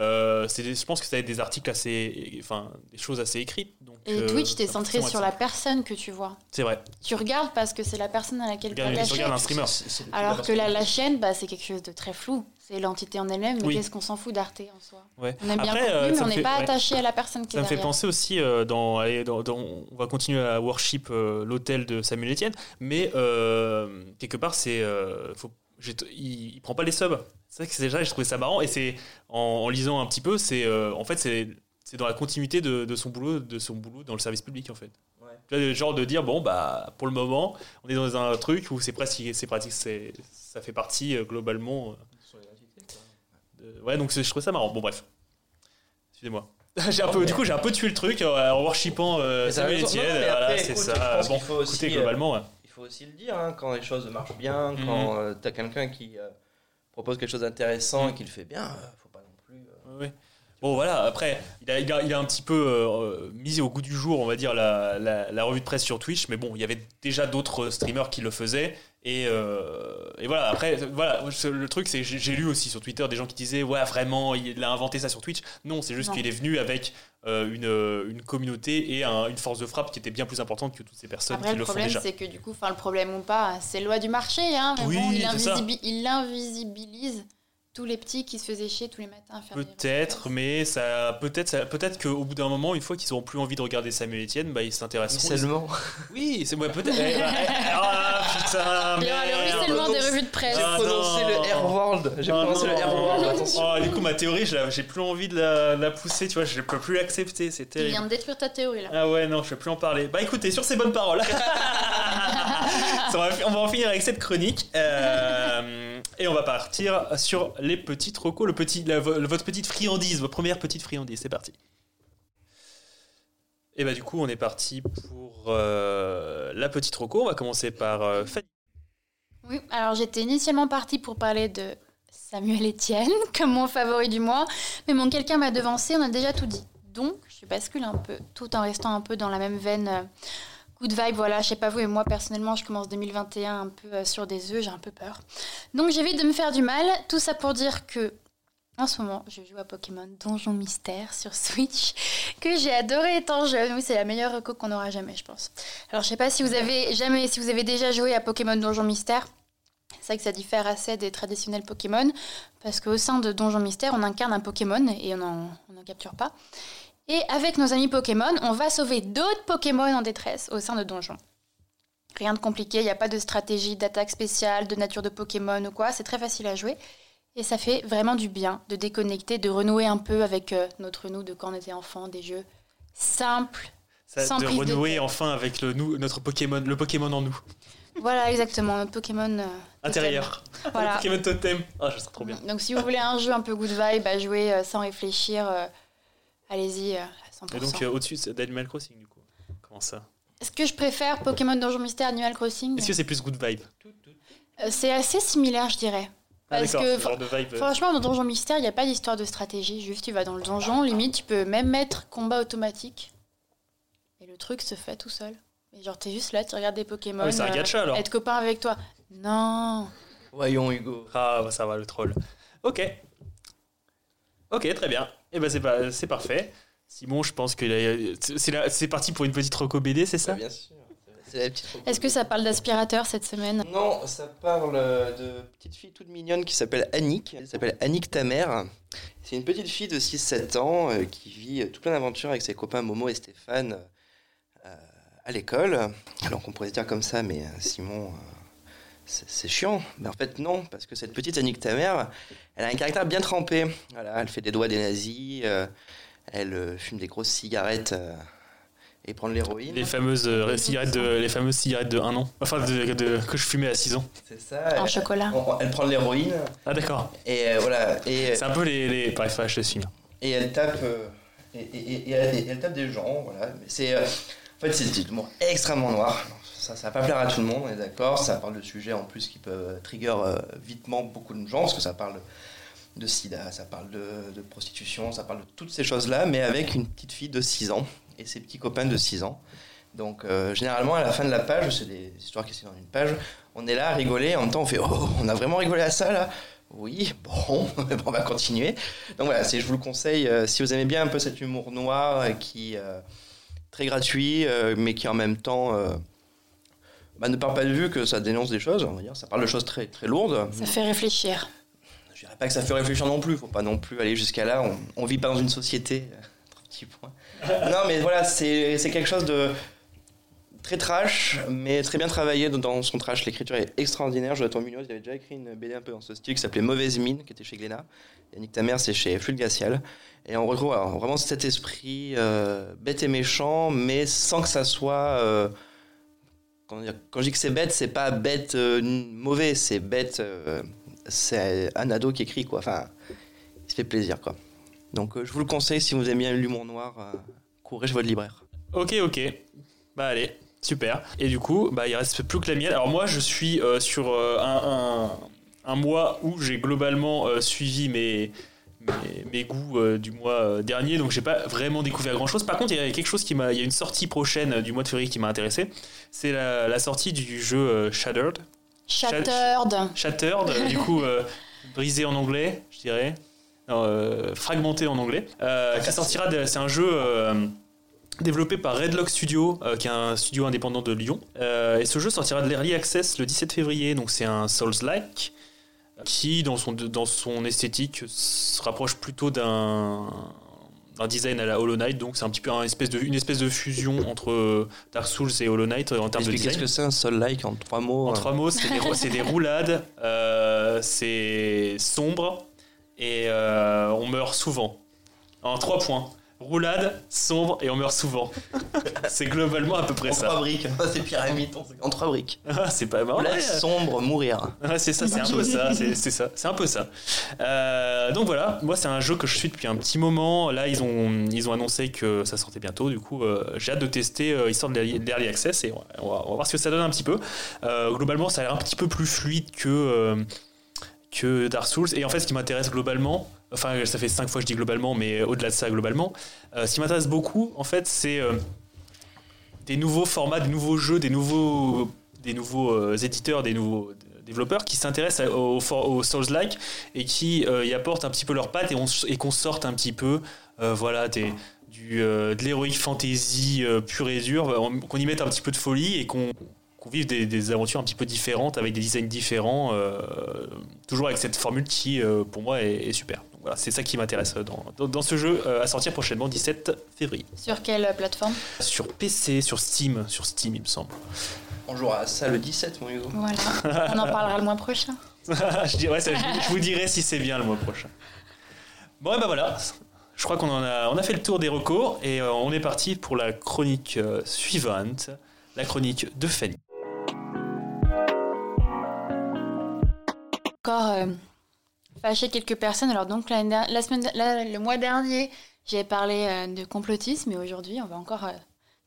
Euh, des- je pense que ça va être des articles assez, enfin, des choses assez écrites. Donc, Et euh, Twitch, t'es ça centré sur la personne que tu vois. C'est vrai. Tu regardes parce que c'est la personne à laquelle tu Regarde- attaché. regarde un streamer. Alors que là, la chaîne, bah, c'est quelque chose de très flou. C'est l'entité en elle-même, mais Oui. qu'est-ce qu'on s'en fout d'Arte en soi? Ouais. On aime bien Après, le euh, contenu, mais ça on n'est pas ouais. attaché à la personne qui Ça est me fait penser aussi euh, dans, allez, dans, dans- on va continuer à worship euh, l'hôtel de Samuel Etienne, mais euh, quelque part c'est, euh, il, il prend pas les subs. C'est vrai que déjà, j'ai trouvé ça marrant et c'est en, en lisant un petit peu, c'est euh, en fait c'est c'est dans la continuité de, de son boulot, de son boulot dans le service public en fait. Ouais. Tu vois, le genre de dire bon bah pour le moment on est dans un truc où c'est presque c'est pratique, c'est ça fait partie euh, globalement. euh, Sur les gratuités, quoi. de- ouais donc je trouve ça marrant. Bon bref, excusez-moi. J'ai un peu, du coup, j'ai un peu tué le truc en worshipant t'as Samuel Etienne. Voilà, c'est je ça. Bon, faut aussi, écoutez, globalement, ouais. Il faut aussi le dire, hein, quand les choses marchent bien, Mhm. quand tu as quelqu'un qui propose quelque chose d'intéressant et qui le fait bien, euh, faut pas non plus. euh, ouais. Bon, voilà, après, il a, un petit peu euh, mis au goût du jour, on va dire, la revue de presse sur Twitch, mais bon, il y avait déjà d'autres streamers qui le faisaient. Et, euh, et voilà, après, voilà, le truc, c'est que j'ai lu aussi sur Twitter des gens qui disaient, ouais, vraiment, il a inventé ça sur Twitch. Non, c'est juste qu'il est venu avec euh, une, euh, une communauté et un- une force de frappe qui était bien plus importante que toutes ces personnes Après, qui le le font problème, déjà. c'est que du coup, enfin, le problème ou pas, c'est loi du marché, hein, Oui, bon, il, c'est ça. invisibi- il invisibilise tous les petits qui se faisaient chier tous les matins à faire des Peut-être, mais ça, peut-être, ça- peut-être qu'au bout d'un moment, une fois qu'ils auront plus envie de regarder Samuel Etienne, bah, ils s'intéresseront. Ruissellement. Oui, c'est moi peut-être. Ah putain, Il y aura le ruissellement des revues de presse. J'ai Ah, prononcé non. le R World. J'ai Ah, prononcé le non. R World. Attention. Oh, du coup, ma théorie, je la- j'ai plus envie de la, de la pousser, tu vois, je peux plus l'accepter, c'est Il terrible. vient de détruire ta théorie là. Ah ouais, non, je vais plus en parler. Bah écoutez, sur ces bonnes paroles, Ça, on, va, on va en finir avec cette chronique. Euh, et on va partir sur les petites recos, le petit, votre petite friandise, votre première petite friandise. C'est parti. Et bah du coup, on est parti pour euh, la petite reco. On va commencer par euh, Fanny. Oui, alors j'étais initialement partie pour parler de Samuel Etienne comme mon favori du mois, mais bon, quelqu'un m'a devancé, on a déjà tout dit. Donc, je bascule un peu, tout en restant un peu dans la même veine. euh, Good vibe, voilà, je sais pas vous, et moi personnellement, je commence 2021 un peu euh, sur des œufs, j'ai un peu peur. Donc j'évite de me faire du mal, tout ça pour dire que en ce moment, je joue à Pokémon Donjon Mystère sur Switch, que j'ai adoré étant jeune. Oui, c'est la meilleure reco qu'on aura jamais, je pense. Alors, je sais pas si vous avez jamais, si vous avez déjà joué à Pokémon Donjon Mystère. C'est vrai que ça diffère assez des traditionnels Pokémon, parce qu'au sein de Donjon Mystère, on incarne un Pokémon et on n'en on en capture pas. Et avec nos amis Pokémon, on va sauver d'autres Pokémon en détresse au sein de Donjon. Rien de compliqué, il n'y a pas de stratégie d'attaque spéciale, de nature de Pokémon ou quoi, c'est très facile à jouer. Et ça fait vraiment du bien de déconnecter, de renouer un peu avec euh, notre nous de quand on était enfant, des jeux simples. Ça, Sans de prise renouer enfin avec le, nous, notre Pokémon, le Pokémon en nous. Voilà, exactement, notre Pokémon euh, Intérieur. Voilà. Pokémon Totem. Ah, je serais trop bien. Donc si vous voulez un jeu un peu good vibe à jouer euh, sans réfléchir, euh, allez-y euh, à 100%. Et donc, euh, au-dessus, d'Animal Crossing, du coup. Comment ça? Est-ce que je préfère Pokémon Donjon Mystère Animal Crossing Est-ce que c'est plus good vibe? Euh, C'est assez similaire, je dirais. Ah, Parce que ce genre de vibe. euh, Franchement, dans Donjon Mystère, il n'y a pas d'histoire de stratégie. Juste, tu vas dans le donjon, limite, tu peux même mettre combat automatique. Et le truc se fait tout seul. Et genre, t'es juste là, tu regardes des Pokémon. Ah oui, c'est un euh, gacha, alors. Être copain avec toi. Non. Voyons, Hugo. Ah, bah, ça va, le troll. Ok. Ok, très bien. Et ben c'est pas, c'est parfait. Simon, je pense que c'est là- c'est parti pour une petite reco BD, c'est ça? Bah, bien sûr. C'est la petite Est-ce que ça parle d'aspirateur cette semaine? Non, ça parle euh, de petite fille toute mignonne qui s'appelle Annick. Elle s'appelle Annick ta mère. C'est une petite fille de 6-7 ans euh, qui vit euh, tout plein d'aventures avec ses copains Momo et Stéphane euh, à l'école. Alors qu'on pourrait se dire comme ça, mais euh, Simon, euh, c'est chiant. Mais en fait, non, parce que cette petite Annick ta mère, elle a un caractère bien trempé. Voilà, elle fait des doigts des nazis, euh, elle euh, fume des grosses cigarettes euh, et prend de l'héroïne. Les fameuses euh, cigarettes de, les fameuses cigarettes de 1 an. Enfin, de, de- que je fumais à 6 ans. C'est ça. En Elle, chocolat. on- elle prend de l'héroïne Ah, d'accord. et euh, voilà. Et, C'est un peu les. les... Bref, je te suis. et elle tape euh, et, et- et- et elle, tape des gens voilà mais c'est euh, en fait c'est l'humour extrêmement noir ça ça va pas plaire à tout le monde on est d'accord. Ça parle de sujets en plus qui peuvent trigger euh, vitement beaucoup de gens parce que ça parle de sida ça parle de, prostitution ça parle de toutes ces choses là mais avec une petite fille de 6 ans et ses petits copains de 6 ans. Donc euh, généralement à la fin de la page c'est des histoires qui sont dans une page on est là à rigoler en même temps on fait oh on a vraiment rigolé à ça là? Oui, bon, on va continuer. Donc voilà, je vous le conseille, euh, si vous aimez bien un peu cet humour noir qui euh, très gratuit, mais qui en même temps bah, ne parle pas de vue que ça dénonce des choses, on va dire, ça parle de choses très, très lourdes. Ça fait réfléchir. Je dirais pas que ça fait réfléchir non plus, faut pas non plus aller jusqu'à là, on, on vit pas dans une société. euh, petit point. non, mais voilà, c'est, quelque chose de très trash, mais très bien travaillé dans son trash. L'écriture est extraordinaire. Jonathan Munoz, il avait déjà écrit une BD un peu dans ce style qui s'appelait Mauvaise Mine, qui était chez Glénat. Yannick Tamer, c'est chez Flux Glacial. Et on retrouve alors, vraiment cet esprit euh, bête et méchant, mais sans que ça soit. euh, quand je dis que c'est bête, c'est pas bête euh, mauvais, c'est bête. euh, c'est un ado qui écrit, quoi. Enfin, il se fait plaisir, quoi. Donc, euh, je vous le conseille si vous aimez bien l'humour noir, courez chez votre libraire. Ok, ok. Bah allez, super. Et du coup, bah il reste plus que la mienne. Alors moi, je suis sur un, un- mois où j'ai globalement suivi mes, mes, mes goûts euh, du mois euh, dernier, donc j'ai pas vraiment découvert grand chose. Par contre, il y a quelque chose qui m'a, il y a une sortie prochaine euh, du mois de février qui m'a intéressé. C'est la, la sortie du jeu Shattered. Shattered. Shattered, du coup brisé en anglais, je dirais. Non, fragmenté en anglais. Qui sortira, c'est un jeu développé par Redlock Studio, euh, qui est un studio indépendant de Lyon. Euh, et ce jeu sortira de l'Early Access le 17 février, donc c'est un Souls-like qui, dans son, dans son esthétique, se rapproche plutôt d'un d'un design à la Hollow Knight, donc c'est un petit peu un espèce de, une espèce de fusion entre euh, Dark Souls et Hollow Knight euh, en termes de design. ce que c'est un sol-like en trois mots. En euh. trois mots, c'est des, roulades, euh, c'est sombre et euh, on meurt souvent. En trois points. Roulade, sombre et on meurt souvent. c'est globalement à peu près En trois ça. briques, c'est pyramide, en trois briques. Ah, c'est pas marrant. Laisse sombre, mourir. C'est ça, c'est un peu ça, c'est ça, un peu ça. Euh, donc voilà, moi c'est un jeu que je suis depuis un petit moment. Là ils ont ils ont annoncé que ça sortait bientôt. Du coup euh, j'ai hâte de tester euh, histoire de l'early de l'early access et on va, on va voir ce que ça donne un petit peu. Euh, globalement ça a l'air un petit peu plus fluide que euh, que Dark Souls. Et en fait ce qui m'intéresse globalement, enfin ça fait cinq fois que je dis globalement, mais au-delà de ça globalement, euh, ce qui m'intéresse beaucoup en fait c'est euh, des nouveaux formats, des nouveaux jeux, des nouveaux, des nouveaux euh, éditeurs, des nouveaux euh, développeurs qui s'intéressent à- au, for- au Souls-like et qui euh, y apportent un petit peu leurs pattes et, qu'on sorte un petit peu euh, voilà, du, euh, de l'heroic fantasy euh, pure et euh, qu'on y mette un petit peu de folie et qu'on vive des, aventures un petit peu différentes avec des designs différents, euh, toujours avec cette formule qui, euh, pour moi, est super. Voilà, c'est ça qui m'intéresse dans, dans, dans ce jeu euh, à sortir prochainement, 17 février. Sur quelle plateforme? Sur PC, sur Steam, sur Steam, il me semble. On jouera à ça le 17, mon Hugo. Voilà. On en parlera le mois prochain. je, dirais, ça, je, je vous dirai si c'est bien le mois prochain. Bon, et ben voilà. Je crois qu'on en a, on a fait le tour des recours et euh, on est parti pour la chronique euh, suivante, la chronique de Fanny. encore euh, fâché quelques personnes. Alors donc la, la semaine, la- le mois dernier, j'ai parlé euh, de complotisme et aujourd'hui, on va encore euh,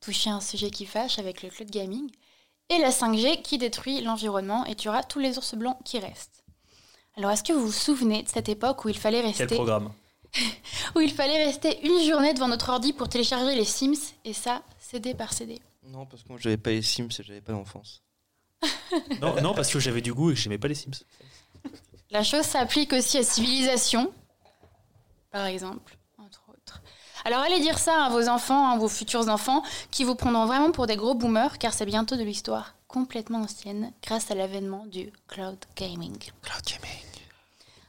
toucher un sujet qui fâche avec le cloud gaming et la 5G qui détruit l'environnement et tuera tous les ours blancs qui restent. Alors est-ce que vous vous souvenez de cette époque où il fallait Quel rester programme? Où il fallait rester une journée devant notre ordi pour télécharger les Sims et ça CD par CD. Non, parce que moi, j'avais pas les Sims et j'avais pas d'enfance. non, non, parce que j'avais du goût et que j'aimais pas les Sims. La chose s'applique aussi à civilisation, par exemple, entre autres. Alors allez dire ça à vos enfants, à vos futurs enfants, qui vous prendront vraiment pour des gros boomers, car c'est bientôt de l'histoire complètement ancienne, grâce à l'avènement du cloud gaming. Cloud gaming.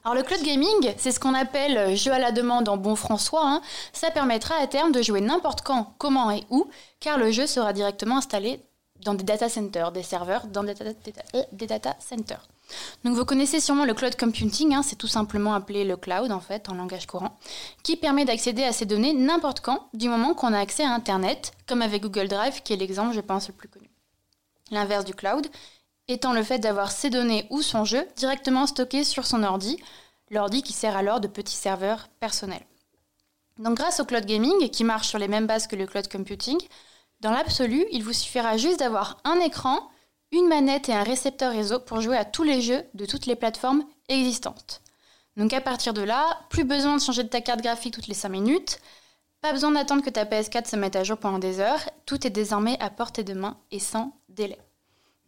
Alors le cloud gaming, c'est ce qu'on appelle euh, jeu à la demande en bon François. hein. Ça permettra à terme de jouer n'importe quand, comment et où, car le jeu sera directement installé dans des data centers, des serveurs dans des data, euh, des data centers. Donc vous connaissez sûrement le cloud computing, hein, c'est tout simplement appelé le cloud en fait en langage courant, qui permet d'accéder à ces données n'importe quand, du moment qu'on a accès à Internet, comme avec Google Drive, qui est l'exemple je pense le plus connu. L'inverse du cloud étant le fait d'avoir ses données ou son jeu directement stockées sur son ordi, l'ordi qui sert alors de petit serveur personnel. Donc grâce au cloud gaming, qui marche sur les mêmes bases que le cloud computing, dans l'absolu, il vous suffira juste d'avoir un écran, une manette et un récepteur réseau pour jouer à tous les jeux de toutes les plateformes existantes. Donc à partir de là, plus besoin de changer de ta carte graphique toutes les 5 minutes, pas besoin d'attendre que ta PS4 se mette à jour pendant des heures, tout est désormais à portée de main et sans délai.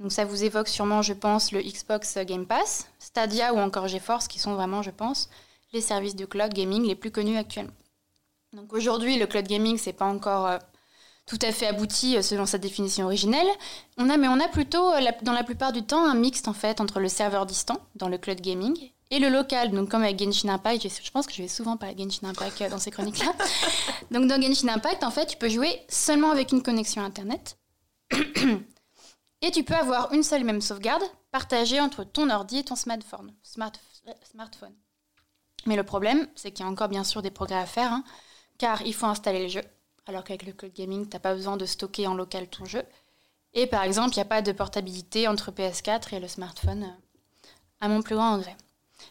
Donc ça vous évoque sûrement, je pense, le Xbox Game Pass, Stadia ou encore GeForce, qui sont vraiment, je pense, les services de cloud gaming les plus connus actuellement. Donc aujourd'hui, le cloud gaming, c'est pas encore euh, tout à fait abouti euh, selon sa définition originelle. On a, mais on a plutôt, euh, dans la plupart du temps, un mixte en fait entre le serveur distant dans le cloud gaming et le local. Donc comme avec Genshin Impact, je, pense que je vais souvent parler de Genshin Impact euh, dans ces chroniques-là. Donc dans Genshin Impact, en fait, tu peux jouer seulement avec une connexion Internet. Et tu peux avoir une seule et même sauvegarde partagée entre ton ordi et ton smartphone. Smart- smartphone. Mais le problème, c'est qu'il y a encore bien sûr des progrès à faire, hein, car il faut installer le jeu, alors qu'avec le cloud gaming, tu n'as pas besoin de stocker en local ton jeu. Et par exemple, il n'y a pas de portabilité entre PS4 et le smartphone, euh, à mon plus grand regret.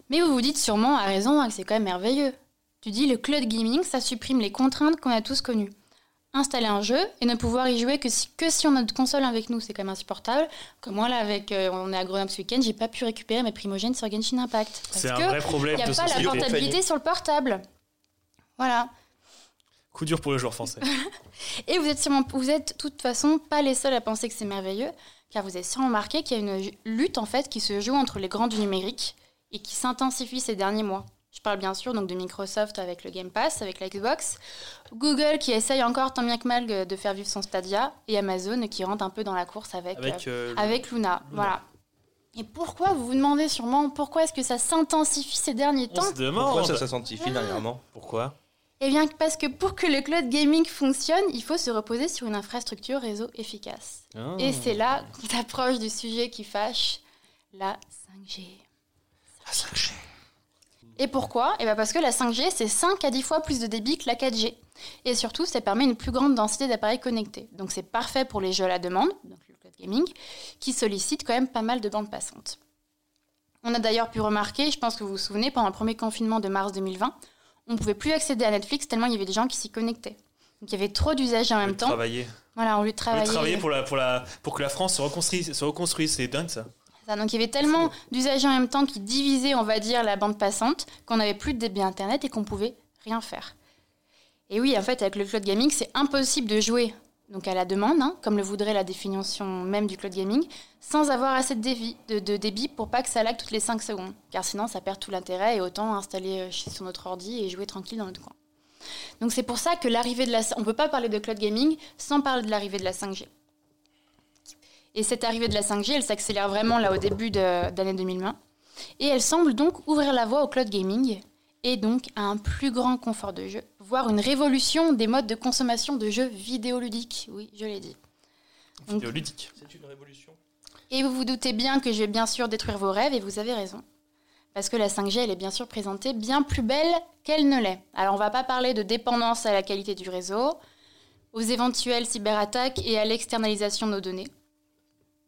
Mais vous vous dites sûrement, à raison, hein, que c'est quand même merveilleux. Tu dis, le cloud gaming, ça supprime les contraintes qu'on a tous connues installer un jeu et ne pouvoir y jouer que si, que si on a notre console avec nous, c'est quand même insupportable. Comme moi, là, avec, euh, on est à Grenoble ce week-end, j'ai pas pu récupérer mes primogènes sur Genshin Impact. Parce C'est un que vrai problème il n'y a pas la portabilité sur le portable. Voilà. Coup dur pour le joueur français. Et vous êtes sûrement, vous êtes de toute façon pas les seuls à penser que c'est merveilleux, car vous avez sûrement remarqué qu'il y a une lutte en fait qui se joue entre les grands du numérique et qui s'intensifie ces derniers mois. Je parle bien sûr donc de Microsoft avec le Game Pass, avec la Xbox, Google qui essaye encore tant bien que mal de faire vivre son Stadia, et Amazon qui rentre un peu dans la course avec, Avec, euh, euh, Luna. Voilà. Et pourquoi, vous vous demandez sûrement, pourquoi est-ce que ça s'intensifie ces derniers on temps? se demande. Pourquoi ça s'intensifie dernièrement? Pourquoi? Eh bien, parce que pour que le cloud gaming fonctionne, il faut se reposer sur une infrastructure réseau efficace. Ah. Et c'est là qu'on approche du sujet qui fâche, la 5G. La 5G. Et pourquoi? Eh bien parce que la 5G, c'est 5 à 10 fois plus de débit que la 4G. Et surtout, ça permet une plus grande densité d'appareils connectés. Donc c'est parfait pour les jeux à la demande, donc le cloud gaming, qui sollicitent quand même pas mal de bandes passantes. On a d'ailleurs pu remarquer, je pense que vous vous souvenez, pendant le premier confinement de mars 2020, on ne pouvait plus accéder à Netflix tellement il y avait des gens qui s'y connectaient. Donc il y avait trop d'usages en même temps. Travailler. Voilà, lieu de travailler. travailler pour, la, pour, la, pour que la France se reconstruise. Se reconstruise. C'est dingue ça. Ça, donc il y avait tellement d'usagers en même temps qui divisaient, on va dire, la bande passante qu'on n'avait plus de débit internet et qu'on pouvait rien faire. Et oui, en fait, avec le cloud gaming, c'est impossible de jouer donc à la demande, hein, comme le voudrait la définition même du cloud gaming, sans avoir assez de, débit- pour pas que ça lag toutes les 5 secondes. Car sinon, ça perd tout l'intérêt et autant installer euh, chez- sur notre ordi et jouer tranquille dans notre coin. Donc c'est pour ça que l'arrivée de la... On ne peut pas parler de cloud gaming sans parler de l'arrivée de la 5G. Et cette arrivée de la 5G, elle s'accélère vraiment là au début d'année 2020. Et elle semble donc ouvrir la voie au cloud gaming et donc à un plus grand confort de jeu, voire une révolution des modes de consommation de jeux vidéoludiques. Oui, je l'ai dit. Donc- Vidéoludique. C'est une révolution. Et vous vous doutez bien que je vais bien sûr détruire vos rêves et vous avez raison. Parce que la 5G, elle est bien sûr présentée bien plus belle qu'elle ne l'est. Alors on va pas parler de dépendance à la qualité du réseau, aux éventuelles cyberattaques et à l'externalisation de nos données,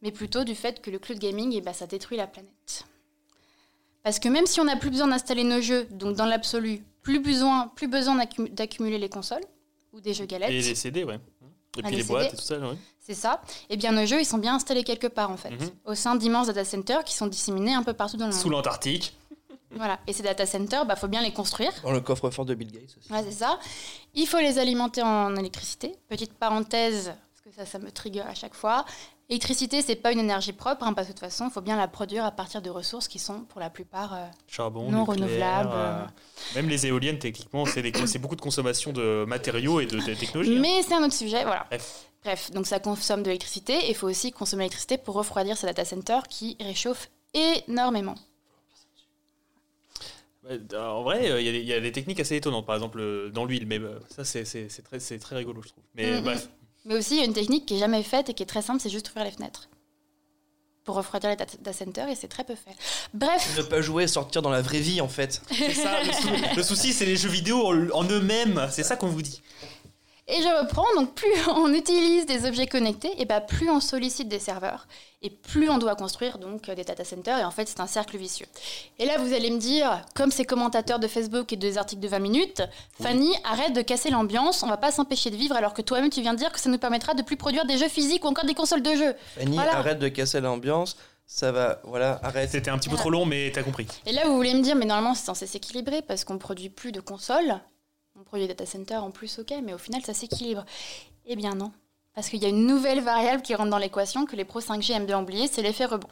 mais plutôt du fait que le cloud gaming, eh ben, ça détruit la planète. Parce que même si on n'a plus besoin d'installer nos jeux, donc dans l'absolu, plus besoin, plus besoin d'accum- d'accumuler les consoles ou des jeux galettes. Et les CD, ouais. Et Ah, puis les les boîtes et tout ça, ouais. C'est ça. Eh bien, nos jeux, ils sont bien installés quelque part, en fait, Mhm. au sein d'immenses data centers qui sont disséminés un peu partout dans le Sous monde. l'Antarctique. Voilà. Et ces data centers, bah, faut bien les construire. Dans le coffre-fort de Bill Gates aussi. Ouais, c'est ça. Il faut les alimenter en électricité. Petite parenthèse, parce que ça, ça me trigger à chaque fois. L'électricité, c'est pas une énergie propre, hein, parce que de toute façon, il faut bien la produire à partir de ressources qui sont, pour la plupart, euh, Charbon, Non nucléaire, renouvelable. euh, Même les éoliennes, techniquement, c'est beaucoup de consommation de matériaux et de, de technologies. hein. Mais c'est un autre sujet, voilà. Bref. Bref, donc ça consomme de l'électricité et il faut aussi consommer l'électricité pour refroidir ces data centers qui réchauffent énormément. Ouais, En vrai, euh, il y, a des- il y a des techniques assez étonnantes, par exemple euh, dans l'huile, mais euh, ça c'est très, rigolo, je trouve. Mais Mhm. bref, Mais aussi, il y a une technique qui est jamais faite et qui est très simple, c'est juste ouvrir les fenêtres. Pour refroidir les data data centers et c'est très peu fait. Bref, Ne pas jouer, sortir dans la vraie vie en fait. c'est ça. Le, sou- le souci, c'est les jeux vidéo en, en eux-mêmes. C'est ça qu'on vous dit. Et je reprends, donc plus on utilise des objets connectés, et bah plus on sollicite des serveurs, et plus on doit construire donc des data centers, et en fait c'est un cercle vicieux. Et là vous allez me dire, comme ces commentateurs de Facebook et des articles de 20 minutes, Fanny, arrête de casser l'ambiance, on va pas s'empêcher de vivre alors que toi-même tu viens de dire que ça nous permettra de plus produire des jeux physiques ou encore des consoles de jeux. Fanny, Voilà. arrête de casser l'ambiance. Ça va, voilà, arrête. C'était un petit peu trop long, mais t'as compris. Et là vous voulez me dire, mais normalement c'est censé s'équilibrer parce qu'on produit plus de consoles, on produit data centers en plus, ok, mais au final ça s'équilibre. Eh bien non. Parce qu'il y a une nouvelle variable qui rentre dans l'équation que les pros 5G aiment bien oublier, c'est l'effet rebond.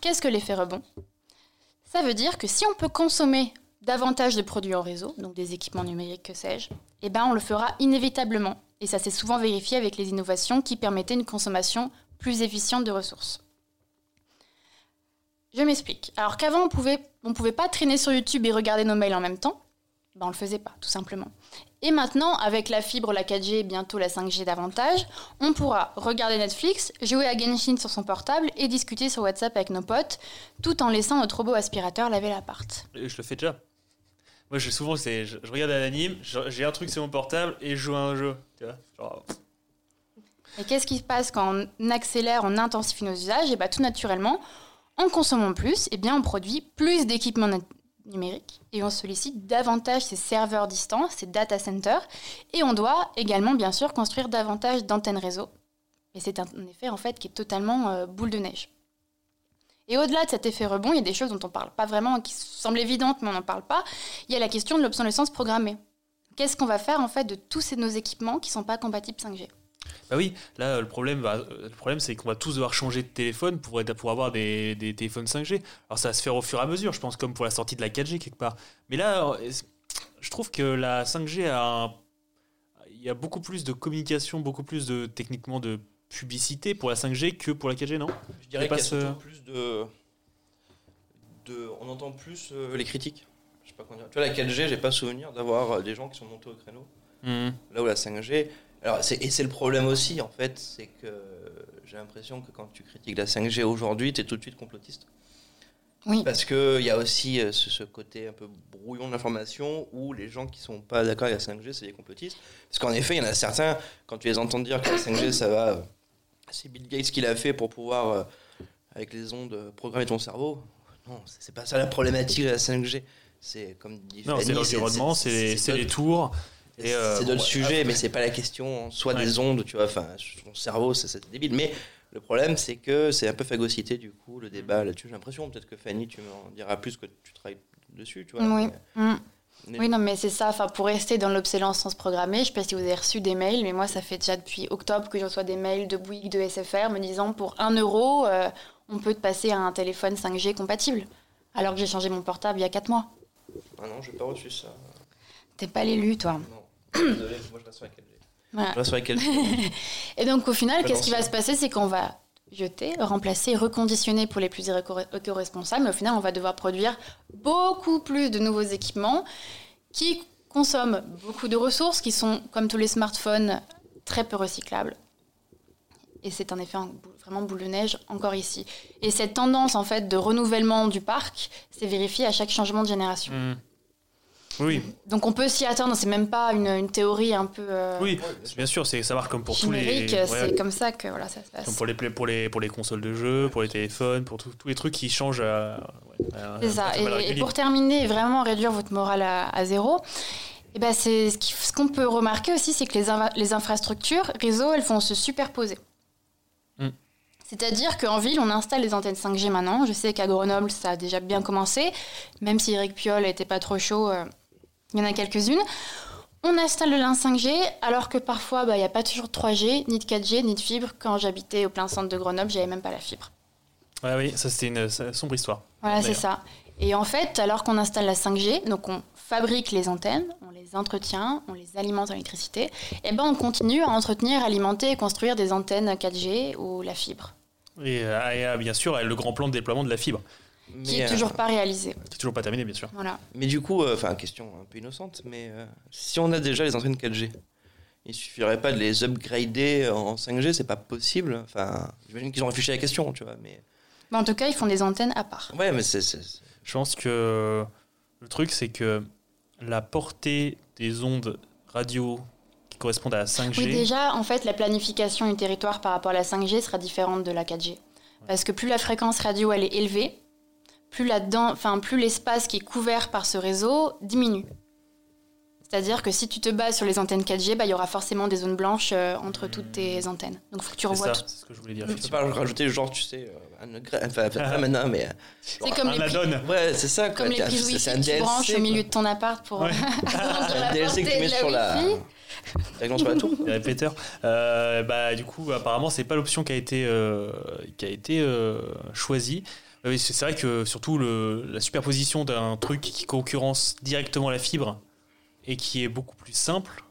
Qu'est-ce que l'effet rebond? Ça veut dire que si on peut consommer davantage de produits en réseau, donc des équipements numériques, que sais-je, eh ben on le fera inévitablement. Et ça s'est souvent vérifié avec les innovations qui permettaient une consommation plus efficiente de ressources. Je m'explique. Alors qu'avant, on pouvait, on pouvait pas traîner sur YouTube et regarder nos mails en même temps. Ben, on le faisait pas, tout simplement. Et maintenant, avec la fibre, la 4G et bientôt la 5G davantage, on pourra regarder Netflix, jouer à Genshin sur son portable et discuter sur WhatsApp avec nos potes, tout en laissant notre robot aspirateur laver l'appart. Je le fais déjà. Moi, je souvent, c'est, je, je regarde un anime, j'ai un truc sur mon portable et je joue à un jeu. Tu vois, genre, Et qu'est-ce qui se passe quand on accélère, on intensifie nos usages? Et bien tout naturellement, en consommant plus, et bien on produit plus d'équipements numériques et on sollicite davantage ces serveurs distants, ces data centers, et on doit également bien sûr construire davantage d'antennes réseau. Et c'est un effet en fait qui est totalement euh, boule de neige. Et au-delà de cet effet rebond, il y a des choses dont on ne parle pas vraiment, qui semblent évidentes, mais on n'en parle pas. Il y a la question de l'obsolescence programmée. Qu'est-ce qu'on va faire en fait de tous ces, nos équipements qui ne sont pas compatibles 5G Bah oui, là le problème, va- le problème c'est qu'on va tous devoir changer de téléphone pour, être- pour avoir des, des téléphones 5G. Alors ça va se faire au fur et à mesure, je pense, comme pour la sortie de la 4G quelque part. Mais là, je trouve que la 5G a, un- il y a beaucoup plus de communication, beaucoup plus de techniquement de publicité pour la 5G que pour la 4G, non? Je dirais qu'il y a ce- plus de, de. On entend plus euh, les critiques. Je sais pas comment dire. Tu vois, la 4G, j'ai pas souvenir d'avoir euh, des gens qui sont montés au créneau. Là où la 5G. Alors, c'est- et c'est le problème aussi, en fait, c'est que j'ai l'impression que quand tu critiques la 5G aujourd'hui, tu es tout de suite complotiste. Oui. Parce qu'il y a aussi euh, ce, ce côté un peu brouillon de l'information où les gens qui sont pas d'accord avec la 5G, c'est des complotistes. Parce qu'en effet, il y en a certains, quand tu les entends dire que la 5G, ça va. euh, c'est Bill Gates qui l'a fait pour pouvoir, euh, avec les ondes, programmer ton cerveau. Non, c'est c'est pas ça la problématique de la 5G. C'est comme dit Non, Fanny, c'est l'environnement, c'est les, c'est les d'autres- tours. Euh, c'est de le bon, sujet, mais c'est pas la question soit Ouais. des ondes, tu vois, enfin, ton cerveau, c'est débile. Mais le problème, c'est que c'est un peu phagocyté, du coup, le débat là-dessus. J'ai l'impression, peut-être que Fanny, tu m'en diras plus que tu travailles dessus, tu vois. Oui. mais- Mm. mais- Oui, non, mais c'est ça. Enfin, pour rester dans l'obsolescence programmée, je sais pas si vous avez reçu des mails, mais moi, ça fait déjà depuis octobre que je reçois des mails de Bouygues, de SFR, me disant pour 1 euro, euh, on peut te passer à un téléphone 5G compatible. Alors que j'ai changé mon portable il y a 4 mois. Ah non, j'ai pas reçu ça. T'es pas l'élu, toi. Non. Désolé, moi je reste sur la 4G. Voilà. Je reste sur la 4G. Et donc, au final, qu'est-ce qui va se passer? C'est qu'on va jeter, remplacer, reconditionner pour les plus éco- éco-responsables. Mais au final, on va devoir produire beaucoup plus de nouveaux équipements qui consomment beaucoup de ressources, qui sont, comme tous les smartphones, très peu recyclables. Et c'est effet un bou- vraiment boule de neige encore ici. Et cette tendance en fait de renouvellement du parc s'est vérifiée à chaque changement de génération. hmm. Oui, Donc on peut s'y attendre, c'est même pas une, une théorie un peu euh, oui, bien sûr, c'est ça marche comme pour tous les. ouais, c'est comme ça que voilà, ça se passe. comme pour les pla- pour les pour les consoles de jeux, pour les téléphones, pour tous les trucs qui changent. À, ouais, C'est ça. Et, pour terminer, vraiment réduire votre morale à, à zéro, et ben c'est ce qu'on peut remarquer aussi, c'est que les, infrastructures réseau, elles vont se superposer. Mm. C'est-à-dire qu'en ville, on installe les antennes 5G maintenant. Je sais qu'à Grenoble, ça a déjà bien commencé, même si Eric Piolle n'était pas trop chaud. Il y en a quelques-unes. On installe le lin 5G, alors que parfois, bah, il n'y a pas toujours de 3G, ni de 4G, ni de fibre. Quand j'habitais au plein centre de Grenoble, j'avais même pas la fibre. Ouais, oui, ça c'était une sombre histoire. Voilà, c'est ça. Et en fait, alors qu'on installe la 5G, donc on fabrique les antennes, on les entretient, on les alimente en électricité, et ben on continue à entretenir, alimenter et construire des antennes 4G ou la fibre, Et, euh, et, euh, bien sûr, le grand plan de déploiement de la fibre, qui est euh, toujours pas réalisé. qui est toujours pas terminé, bien sûr. Voilà. Mais du coup, euh, enfin, question un peu innocente, mais euh, si on a déjà les antennes 4G, il suffirait pas de les upgrader en 5G, c'est pas possible. Enfin, j'imagine qu'ils ont réfléchi à la question, tu vois. Mais Mais en tout cas, ils font des antennes à part. ouais, mais c'est Je pense que le truc, c'est que la portée des ondes radio qui correspondent à la 5G. Oui, déjà, en fait, la planification du territoire par rapport à la 5G sera différente de la 4G. Parce que plus la fréquence radio elle est élevée, plus là-dedans, enfin plus l'espace qui est couvert par ce réseau diminue. C'est-à-dire que si tu te bases sur les antennes 4G, bah, il y aura forcément des zones blanches euh, entre toutes tes antennes. Donc il faut que tu c'est revoies ça, tout. c'est ce que je voulais dire. Tu peux effectivement. pas rajouter genre, tu sais, euh, un upgrade- enfin, pas maintenant, mais euh, C'est comme un les, ouais, c'est ça. quoi. comme les prises Wi-Fi que tu branches au milieu de ton appart pour Ouais. un DLC que tu mets sur la, directement sur la tour. Les répéteurs. Euh, bah, du coup, apparemment, c'est pas l'option qui a été, euh, qui a été euh, choisie. Oui, c'est vrai que surtout le, la superposition d'un truc qui concurrence directement la fibre et qui est beaucoup plus simple.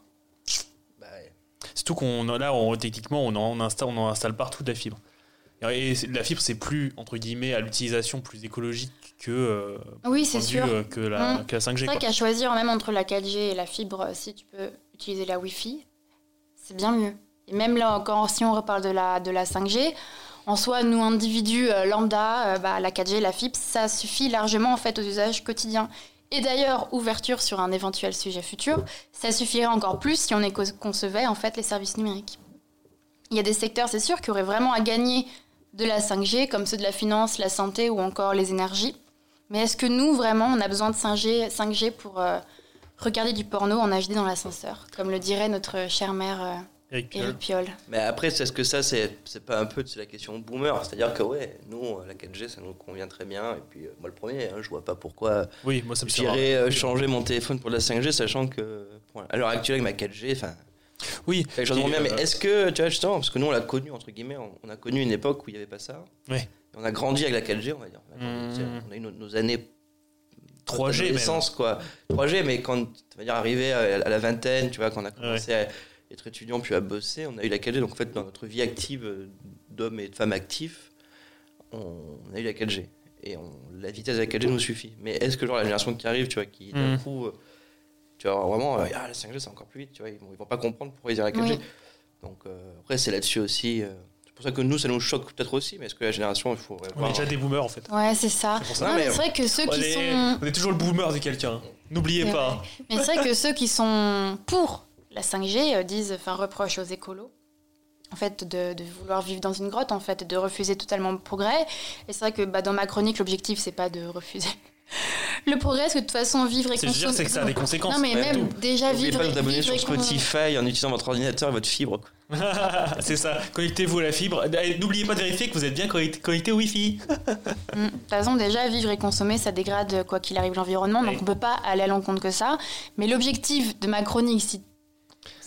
Bah, ouais. Surtout qu'on là, on, techniquement, on en, installe, on en installe partout de la fibre. Et la fibre, c'est plus entre guillemets à l'utilisation plus écologique que, euh, Oui, c'est sûr. vue, euh, que, la, Mm. que la 5G. C'est vrai qu'à choisir même entre la 4G et la fibre, si tu peux utiliser la Wi-Fi, c'est bien mieux. Et même là encore, si on reparle de la, de la 5G, en soi, nous individus euh, lambda, euh, bah, la 4G, la fibre, ça suffit largement en fait aux usages quotidiens. Et d'ailleurs, ouverture sur un éventuel sujet futur, ça suffirait encore plus si on concevait en fait les services numériques. Il y a des secteurs, c'est sûr, qui auraient vraiment à gagner de la 5G, comme ceux de la finance, la santé ou encore les énergies. Mais est-ce que nous, vraiment, on a besoin de 5G, 5G pour euh, regarder du porno en HD dans l'ascenseur, comme le dirait notre chère mère Eric Piolle. Eric Piolle Mais après, c'est ce que ça, c'est c'est pas un peu c'est la question boomer. C'est-à-dire que, ouais, nous, la 4G, ça nous convient très bien. Et puis, euh, moi, le premier, hein, je vois pas pourquoi Oui, moi ça me sert. j'irais euh, changer mon téléphone pour la 5G, sachant que, bon, à l'heure actuelle, avec ma 4G, enfin, Oui. quelque chose de Et, bien. Mais euh, est-ce que, tu vois, justement, parce que nous, on l'a connu, entre guillemets, on, on a connu une époque où il n'y avait pas ça. Ouais. Et on a grandi avec la 4G, on va dire. On a, grandi, tu sais, on a eu nos, nos années 3G même. d'adolescence, quoi. 3G, mais quand, on va dire, arrivé à, à la vingtaine, tu vois, quand on a commencé à être étudiant puis à bosser, on a eu la 4G. Donc, en fait, dans notre vie active euh, d'hommes et de femmes actifs, on, a eu la 4G. Et on- la vitesse de la 4G nous suffit. Mais est-ce que, genre, la génération qui arrive, tu vois, qui d'un Mhm. coup, euh, tu vois, vraiment, euh, ah, la 5G, c'est encore plus vite, tu vois, ils vont, ils vont pas comprendre pourquoi ils disent la 4G. Oui. Donc, euh, après, c'est là-dessus aussi. euh, c'est pour ça que nous, ça nous choque peut-être aussi, mais est-ce que la génération, il faut. On est déjà des boomers en fait. Ouais, c'est ça. C'est pour ça. Non, Non, mais c'est vrai que ceux On qui est, sont... on est toujours le boomer de quelqu'un. N'oubliez C'est pas. vrai. Mais c'est vrai que ceux qui sont pour la 5G euh, disent, enfin, reprochent aux écolos, en fait, de, de vouloir vivre dans une grotte, en fait, de refuser totalement le progrès. Et c'est vrai que bah, dans ma chronique, l'objectif, c'est pas de refuser le progrès, parce que de toute façon, vivre et dire, c'est que ça a des conséquences. Non, mais même déjà N'oubliez vivre pas et de vous abonner sur Spotify en utilisant votre ordinateur et votre fibre. c'est ça. Connectez-vous à la fibre. Et N'oubliez pas de vérifier que vous êtes bien connecté, connecté au Wi-Fi. Mm. De toute façon, déjà, vivre et consommer, ça dégrade quoi qu'il arrive l'environnement, donc Oui. on peut pas aller à l'encontre que ça. Mais l'objectif de ma chronique, si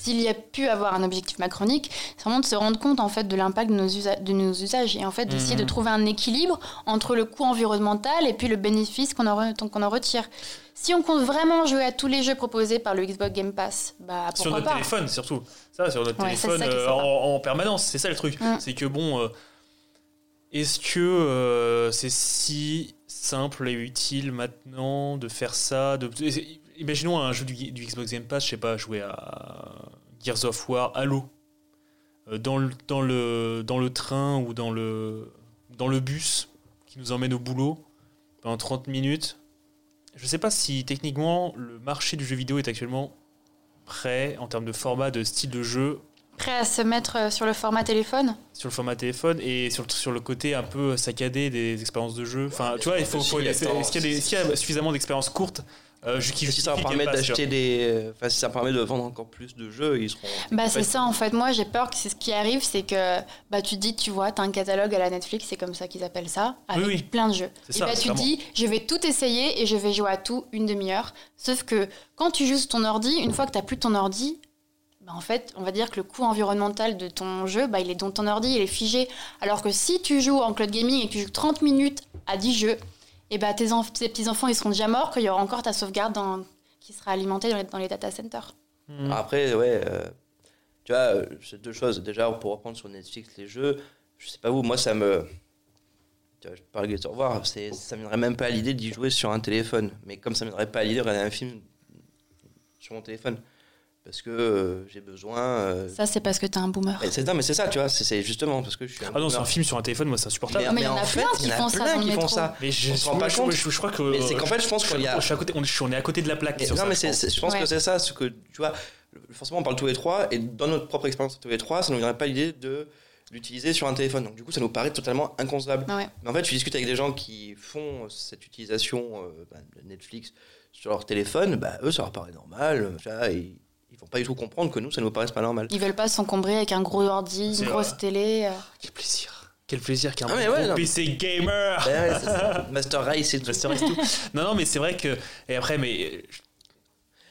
s'il y a pu avoir un objectif macronique, c'est vraiment de se rendre compte en fait de l'impact de nos, usa- de nos usages et en fait d'essayer de trouver un équilibre entre le coût environnemental et puis le bénéfice qu'on en, retire. Si on compte vraiment jouer à tous les jeux proposés par le Xbox Game Pass, bah sur pourquoi notre pas téléphone surtout. Ça, sur notre Ouais, téléphone ça euh, en, en permanence. C'est ça le truc. Mm. C'est que bon, euh, est-ce que euh, c'est si simple et utile maintenant de faire ça de... Imaginons un jeu du, du Xbox Game Pass, je sais pas, jouer à Gears of War, Halo, euh, dans le, dans le, dans le train ou dans le, dans le bus qui nous emmène au boulot pendant 30 minutes. je sais pas si techniquement le marché du jeu vidéo est actuellement prêt en termes de format, de style de jeu Prêt à se mettre euh, sur le format téléphone? Sur le format téléphone et sur, sur le côté un peu saccadé des expériences de jeu. Enfin, tu vois, il faut, faut- est-ce qu'il y, y a suffisamment d'expériences courtes euh, qui si ça permet d'acheter des. Enfin, si ça permet de vendre encore plus de jeux, ils seront. Bah c'est ça en fait. Moi j'ai peur que c'est ce qui arrive, c'est que bah tu te dis, tu vois, t'as un catalogue à la Netflix, c'est comme ça qu'ils appellent ça, avec oui. plein de jeux. Et ça, bah tu dis, je vais tout essayer et je vais jouer à tout une demi-heure. Sauf que quand tu joues sur ton ordi, une fois que t'as plus ton ordi, bah en fait, on va dire que le coût environnemental de ton jeu, bah il est dans ton ordi, il est figé. Alors que si tu joues en cloud gaming et que tu joues 30 minutes à 10 jeux, et bah tes, tes petits-enfants ils seront déjà morts, qu'il y aura encore ta sauvegarde qui sera alimentée dans les, data centers. Hmm. Après, ouais, euh, tu vois, euh, c'est deux choses. Déjà, pour reprendre sur Netflix les jeux, je sais pas vous, moi ça me. Tu vois, je parle de c'est- ça me viendrait même pas à l'idée d'y jouer sur un téléphone. Mais comme ça me viendrait pas à l'idée de regarder un film sur mon téléphone. Parce que euh, j'ai besoin. euh, Ça c'est parce que t'es un boomer. mais c'est non, mais c'est ça, tu vois, c'est- c'est justement parce que je suis un Ah non, c'est un film sur un téléphone, moi c'est insupportable. Mais il y en a plein qui il y en a font ça plein qui font ça. Mais je, On se rend pas je- compte. je- je crois que. Mais c'est qu'en fait, je pense qu'il y a- je suis à côté, on, est à côté de la plaque. Mais sur non, ça, mais je c'est- pense. c'est- je pense Ouais. que c'est ça, ce que tu vois. Forcément, on parle tous les trois, et dans notre propre expérience tous les trois, ça ne nous viendrait pas l'idée de l'utiliser sur un téléphone. Donc, du coup, ça nous paraît totalement inconcevable. Ouais. Mais en fait, tu discutes avec des gens qui font cette utilisation euh, bah, de Netflix sur leur téléphone, bah, eux, ça leur paraît normal. euh, tu vois, et ils vont pas du tout comprendre que nous, ça nous paraisse pas normal. Ils veulent pas s'encombrer avec un gros ordi, C'est une vrai. grosse télé. euh. Quel plaisir. Quel plaisir qu'un Ah, mais gros ouais, non. PC gamer. Bah ouais, c'est ça. Master Race et tout. Master Race, tout. non, non, mais c'est vrai que. Et après, mais.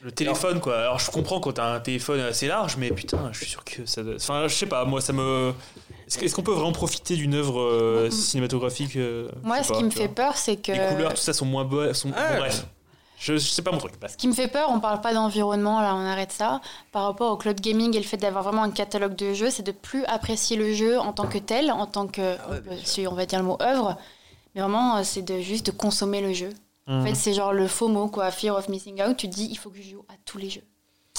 Le téléphone, quoi. Alors, je comprends quand t'as un téléphone assez large, mais putain, je suis sûr que ça doit. Enfin, je sais pas, moi, ça me. Est-ce qu'on peut vraiment profiter d'une œuvre euh, cinématographique euh, Moi, ce pas, qui me fait peur, c'est que. Les couleurs, tout ça sont moins beaux. Sont... Ah, bon, bref. Je, je sais pas mon truc. Ce qui me fait peur, on parle pas d'environnement, là on arrête ça. Par rapport au cloud gaming et le fait d'avoir vraiment un catalogue de jeux, c'est de plus apprécier le jeu en tant que tel, en tant que, Ah ouais, si on va dire le mot œuvre, mais vraiment euh, c'est de juste de consommer le jeu. En hum. fait, c'est genre le faux mot, quoi, fear of missing out. Tu te dis, il faut que je joue à tous les jeux.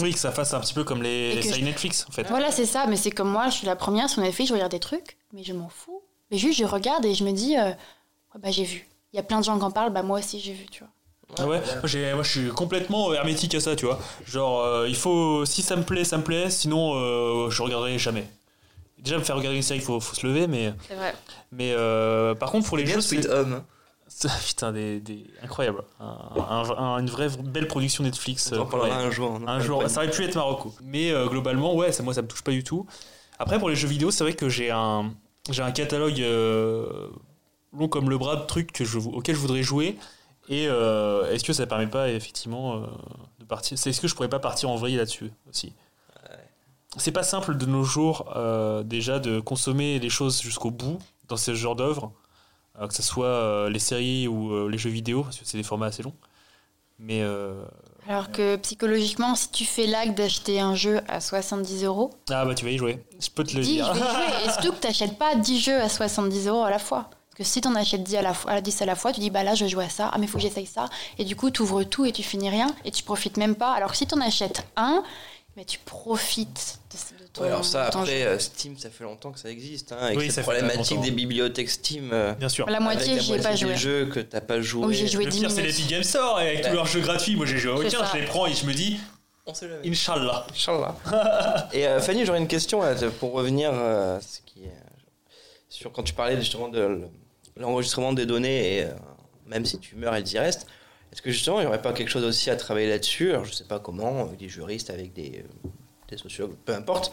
Oui, que ça fasse un petit peu comme les que séries je- Netflix, en fait. Voilà, c'est ça, mais c'est comme moi, je suis la première sur Netflix, je regarde des trucs, mais je m'en fous. Mais juste, je regarde et je me dis, euh, bah j'ai vu. Il y a plein de gens qui en parlent, bah moi aussi j'ai vu, tu vois. Ah ouais, moi, j'ai- moi, je suis complètement hermétique à ça, tu vois. Genre, euh, il faut, si ça me plaît, ça me plaît, sinon euh, je regarderai jamais. Déjà, me faire regarder une série, il faut, faut se lever, mais, C'est vrai. mais euh, par contre, pour les jeux, Sweet c'est Home. putain, des, des- incroyable. Un- un- un- une vraie belle production Netflix. On en euh, parlera ouais. un jour. Un jour, ça aurait pu être Marocco. Mais euh, globalement, ouais, ça, moi, ça me touche pas du tout. Après, pour les jeux vidéo, c'est vrai que j'ai un, j'ai un catalogue euh, long comme le bras de trucs que je, auxquels je voudrais jouer. Et euh, est-ce que ça permet pas, effectivement, euh, de partir c'est- Est-ce que je pourrais pas partir en vrille là-dessus aussi? C'est pas simple de nos jours, euh, déjà, de consommer les choses jusqu'au bout dans ce genre d'œuvre, euh, que ce soit euh, les séries ou euh, les jeux vidéo, parce que c'est des formats assez longs. Mais euh, Alors que psychologiquement, si tu fais l'acte d'acheter un jeu à 70 euros, Ah bah tu vas y jouer, je peux te le dis je dire. vais y jouer. Et surtout que tu n'achètes pas 10 jeux à 70 euros à la fois. Parce que si tu en achètes 10 à, la fois, à 10 à la fois, tu dis bah là je joue à ça, ah mais faut que j'essaye ça. Et du coup, tu ouvres tout et tu finis rien et tu profites même pas. Alors que si tu en achètes un, mais tu profites de, de ton, Ouais, alors ça, ton après, jeu. euh, Steam, ça fait longtemps que ça existe. Hein, avec Oui, cette ça fait problématique des bibliothèques Steam. euh, Bien sûr. La moitié, avec la j'y ai pas moitié joué. des jeux que t'as pas joué. Oui, j'ai joué Le 10 pire, c'est minutes. l'Epic Game Store et avec Ouais. tous leurs jeux gratuits. Moi, j'ai joué aucun, je les prends et je me dis, On sait jamais. Inch'Allah. Inch'Allah. Et euh, Fanny, j'aurais une question là, pour revenir euh, ce qui est, sur quand tu parlais justement de l'enregistrement des données et euh, même si tu meurs, elles y restent. Est-ce que justement, il n'y aurait pas quelque chose aussi à travailler là-dessus? Je sais pas comment, avec des juristes, avec des, euh, sociologues, peu importe,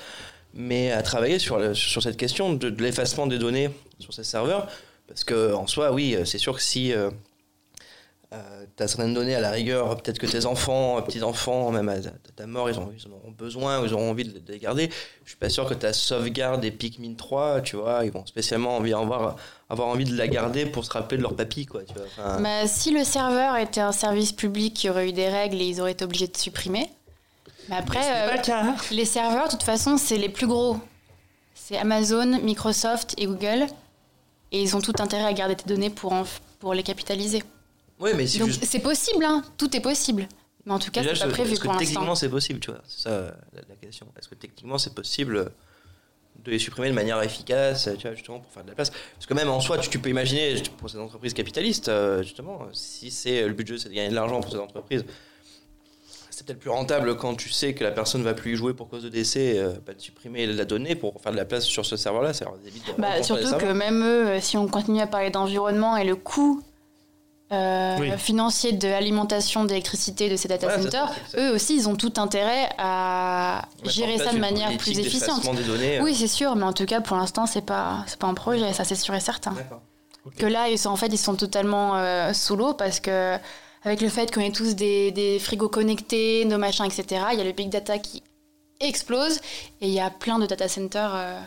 mais à travailler sur, cette question de, l'effacement des données sur ces serveurs. Parce que en soi, oui, euh, c'est sûr que si tu as certaines données à la rigueur, peut-être que tes enfants, euh, petits-enfants, même à ta, mort, ils, ont, ils en auront besoin, ou ils auront envie de, de les garder. Je suis pas sûr que ta sauvegarde des Pikmin 3, tu vois, ils vont spécialement envie, avoir, avoir envie de la garder pour se rappeler de leur papy, quoi, tu vois. Enfin, Bah, si le serveur était un service public, il y aurait eu des règles et ils auraient été obligés de supprimer. Mais après, euh, cas. les serveurs, de toute façon, c'est les plus gros. C'est Amazon, Microsoft et Google. Et ils ont tout intérêt à garder tes données pour, en- pour les capitaliser. Ouais, mais juste- c'est possible, hein. tout est possible. Mais en tout cas, c'est pas prévu est-ce que pour techniquement c'est possible, tu vois? C'est ça la, la question. Est-ce que techniquement c'est possible de les supprimer de manière efficace, tu vois, justement pour faire de la place? Parce que même en soi, tu, tu peux imaginer pour ces entreprises capitalistes, euh, justement, si c'est le jeu, c'est de gagner de l'argent pour ces entreprises, c'est peut-être plus rentable quand tu sais que la personne va plus y jouer pour cause de décès, euh, bah, de supprimer la donnée pour faire de la place sur ce serveur-là. Ça leur évite de Bah, surtout que même eux, euh, si on continue à parler d'environnement et le coût euh, Oui. financier de l'alimentation d'électricité de ces data centers, ça, eux aussi, ils ont tout intérêt à gérer ça de manière plus efficiente. des données. euh. Oui, c'est sûr, mais en tout cas, pour l'instant, c'est pas, c'est pas un projet, ça c'est sûr et certain. Que là, ils sont, en fait, ils sont totalement euh, sous l'eau parce que, avec le fait qu'on ait tous des, des frigos connectés, nos machins, etc., il y a le big data qui explose et il y a plein de data centers euh,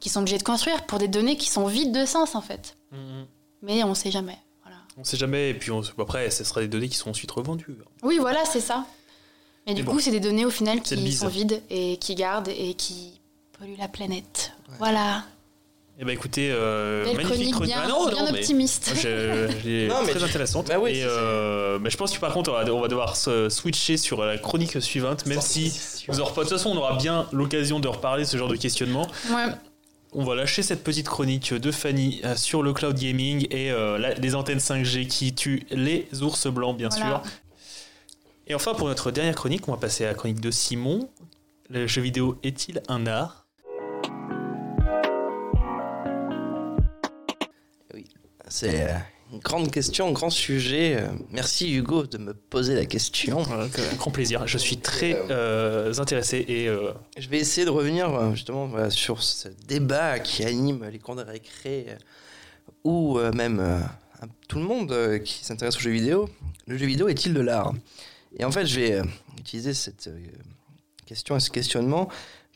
qui sont obligés de construire pour des données qui sont vides de sens, en fait. Mhm. Mais on sait jamais. On sait jamais, et puis on- après, ce sera des données qui seront ensuite revendues. Oui, voilà, c'est ça. Et du Mais coup, c'est des données au final qui bise. sont vides et qui gardent et qui polluent la planète. Ouais. Voilà. Eh ben écoutez, euh, magnifique chronique, bien, Ah non, bien non, mais- optimiste. Je, je Non, mais très tu- intéressante. Bah oui, et, c'est- euh, mais je pense que par contre, on va, on va devoir se switcher sur la chronique suivante, même si vous aurez pas. De toute façon, on aura bien l'occasion de reparler de ce genre de questionnement. Ouais. On va lâcher cette petite chronique de Fanny euh, sur le cloud gaming et euh, la- les antennes 5G qui tuent les ours blancs, bien Voilà. sûr. Et enfin, pour notre dernière chronique, on va passer à la chronique de Simon. Le jeu vidéo est-il un art? C'est euh, grande question, un grand sujet. Merci Hugo de me poser la question. Que- Grand plaisir. Je suis très euh, intéressé et euh, Je vais essayer de revenir euh, justement voilà, sur ce débat qui anime les cours de récré ou euh, même un- tout le monde qui s'intéresse aux jeux vidéo. Le jeu vidéo est-il de l'art? Et en fait, je vais utiliser cette question et ce questionnement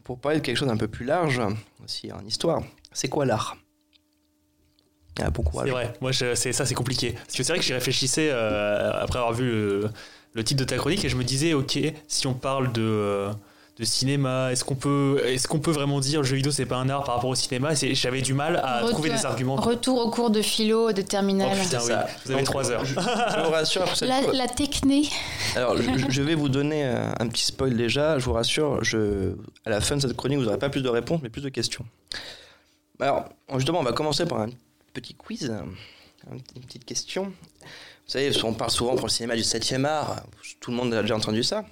pour parler de quelque chose d'un peu plus large, aussi en histoire. C'est quoi l'art? Ah, Bon courage. C'est vrai, moi je- c'est ça c'est compliqué. Parce que c'est vrai que j'y réfléchissais euh, après avoir vu le, le titre de ta chronique et je me disais ok si on parle de, euh, de cinéma, est-ce qu'on peut est-ce qu'on peut vraiment dire le jeu vidéo c'est pas un art par rapport au cinéma? C'est- J'avais du mal à Retour- trouver des arguments. Retour au cours de philo de terminale. Oh putain oui, ça. vous avez trois heures. Je, je vous rassure, cette la, la techné. Alors, je, je vais vous donner un petit spoil déjà. Je vous rassure, je, à la fin de cette chronique, vous n'aurez pas plus de réponses, mais plus de questions. Alors, justement, on va commencer par un petit quiz, un- une petite question. Vous savez, on parle souvent pour le cinéma du 7e art. Tout le monde a déjà entendu ça.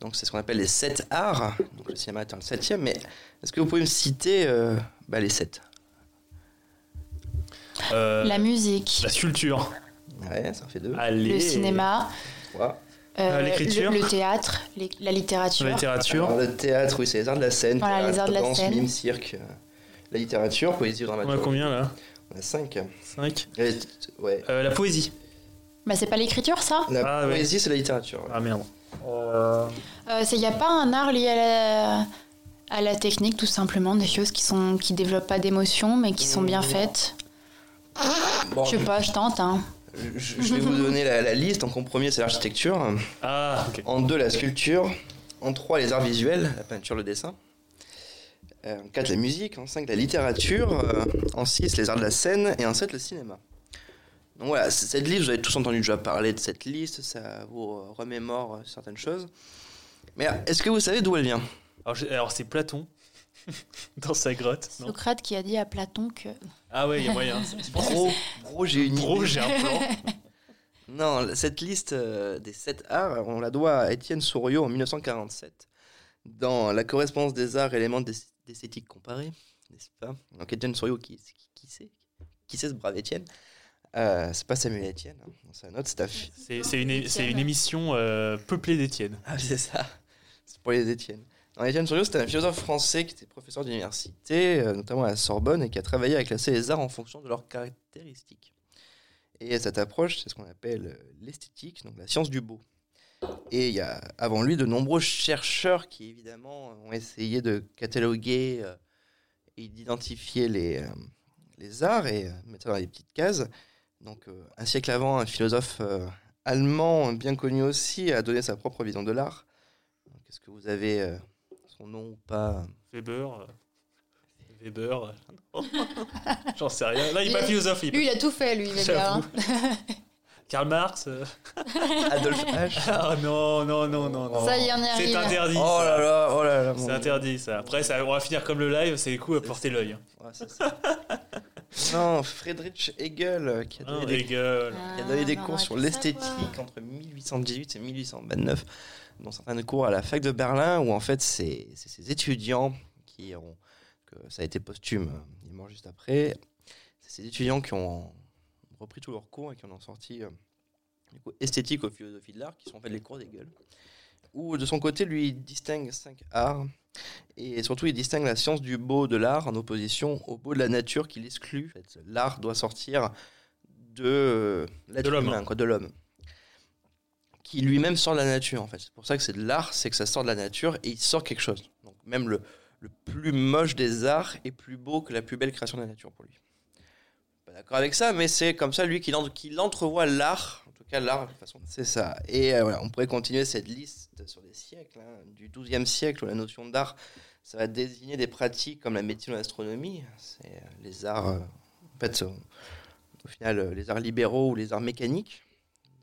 Donc, c'est ce qu'on appelle les 7 arts. Donc, le cinéma étant le 7e. Mais est-ce que vous pouvez me citer euh, bah, les 7 Euh, La musique, la sculpture. Ouais, ça en fait deux. Allez. le cinéma, euh, l'écriture. le, le théâtre, les- la littérature. La littérature. Alors, le théâtre, oui, c'est les arts de la scène. Voilà, théâtre, les arts de la danse, scène. mime, cirque. La littérature, poésie, On dramaturgie. a combien là? On 5. 5 Ouais. La poésie. Bah, c'est pas l'écriture, ça? La Ah, ouais. poésie, c'est la littérature. ouais. Ah merde. Il n'y a pas un art lié à la, à la technique, tout simplement, des choses qui sont qui développent pas d'émotion, mais qui sont bien faites? Bon, Je sais pas, je tente. Hein. je, je vais vous donner la, la liste. Donc, en premier, c'est l'architecture. Ah ok. En deux, la sculpture. En trois, les arts visuels, la peinture, le dessin. Euh, en quatre, la musique. En cinq, la littérature. Euh, en six, les arts de la scène. Et en sept, le cinéma. Donc voilà, cette liste, vous avez tous entendu déjà parler de cette liste, ça vous remémore euh, certaines choses. Mais est-ce que vous savez d'où elle vient? Alors, c'est Platon dans sa grotte. non? Socrate qui a dit à Platon que ah ouais il y a moyen. Bro, bro j'ai une Bro idée. j'ai un plan. Non, cette liste des sept arts, on la doit à Étienne Souriau en 1947, dans La correspondance des arts, éléments d'es- d'esthétique comparée, n'est-ce pas? Donc Étienne Souriau, qui, qui, qui c'est Qui c'est ce brave Étienne? Euh, C'est pas Samuel Étienne, hein. C'est un autre staff. C'est une, une émission euh, peuplée d'Étienne. Ah, c'est ça. C'est pour les Étienne. Non, Étienne c'était un philosophe français qui était professeur d'université, euh, notamment à la Sorbonne, et qui a travaillé à classer les arts en fonction de leurs caractéristiques. Et cette approche, c'est ce qu'on appelle l'esthétique, donc la science du beau. Et il y a avant lui de nombreux chercheurs qui, évidemment, ont essayé de cataloguer euh, et d'identifier les, euh, les arts et euh, mettre ça dans des petites cases. Donc, euh, un siècle avant, un philosophe euh, allemand bien connu aussi a donné sa propre vision de l'art. Est-ce que vous avez euh, son nom ou pas Weber. Weber. J'en sais rien. Là, il est pas philosophe. lui, il a tout fait, lui. Weber, hein. Karl Marx. euh. Adolphe H. Ah non, non, non, non, non. Ça y est, on y C'est arrive. interdit. Oh là là, oh là là. C'est interdit ça. Après, ça, on va finir comme le live, c'est les coups à porter l'œil. Ouais, c'est ça. non, Friedrich Hegel qui a Ah, donné des, les gueules. qui a donné des Ah, cours on sur l'esthétique entre 1818 et 1829, dont certains cours à la fac de Berlin, où en fait c'est ces étudiants qui ont, que ça a été posthume, euh, il est mort juste après, c'est ces étudiants qui ont repris tous leurs cours et qui en ont sorti euh, du coup, esthétique aux philosophies de l'art, qui sont en fait les cours d'Hegel, où de son côté, lui, il distingue cinq arts, et surtout il distingue la science du beau de l'art en opposition au beau de la nature qu'il exclut. En fait, L'art doit sortir de euh, l'être De l'homme. humain, quoi, de l'homme qui lui-même sort de la nature en fait. C'est pour ça que c'est de l'art, c'est que ça sort de la nature et il sort quelque chose. Donc même le, le plus moche des arts est plus beau que la plus belle création de la nature pour lui. Pas d'accord avec ça, mais c'est comme ça lui qu'il entre- entrevoit l'art, en tout cas l'art de toute façon. C'est ça. Et euh, voilà, on pourrait continuer cette liste sur des siècles, hein, du XIIe siècle où la notion d'art, ça va désigner des pratiques comme la médecine ou l'astronomie. C'est euh, les arts, euh, en fait, au final, les arts libéraux ou les arts mécaniques.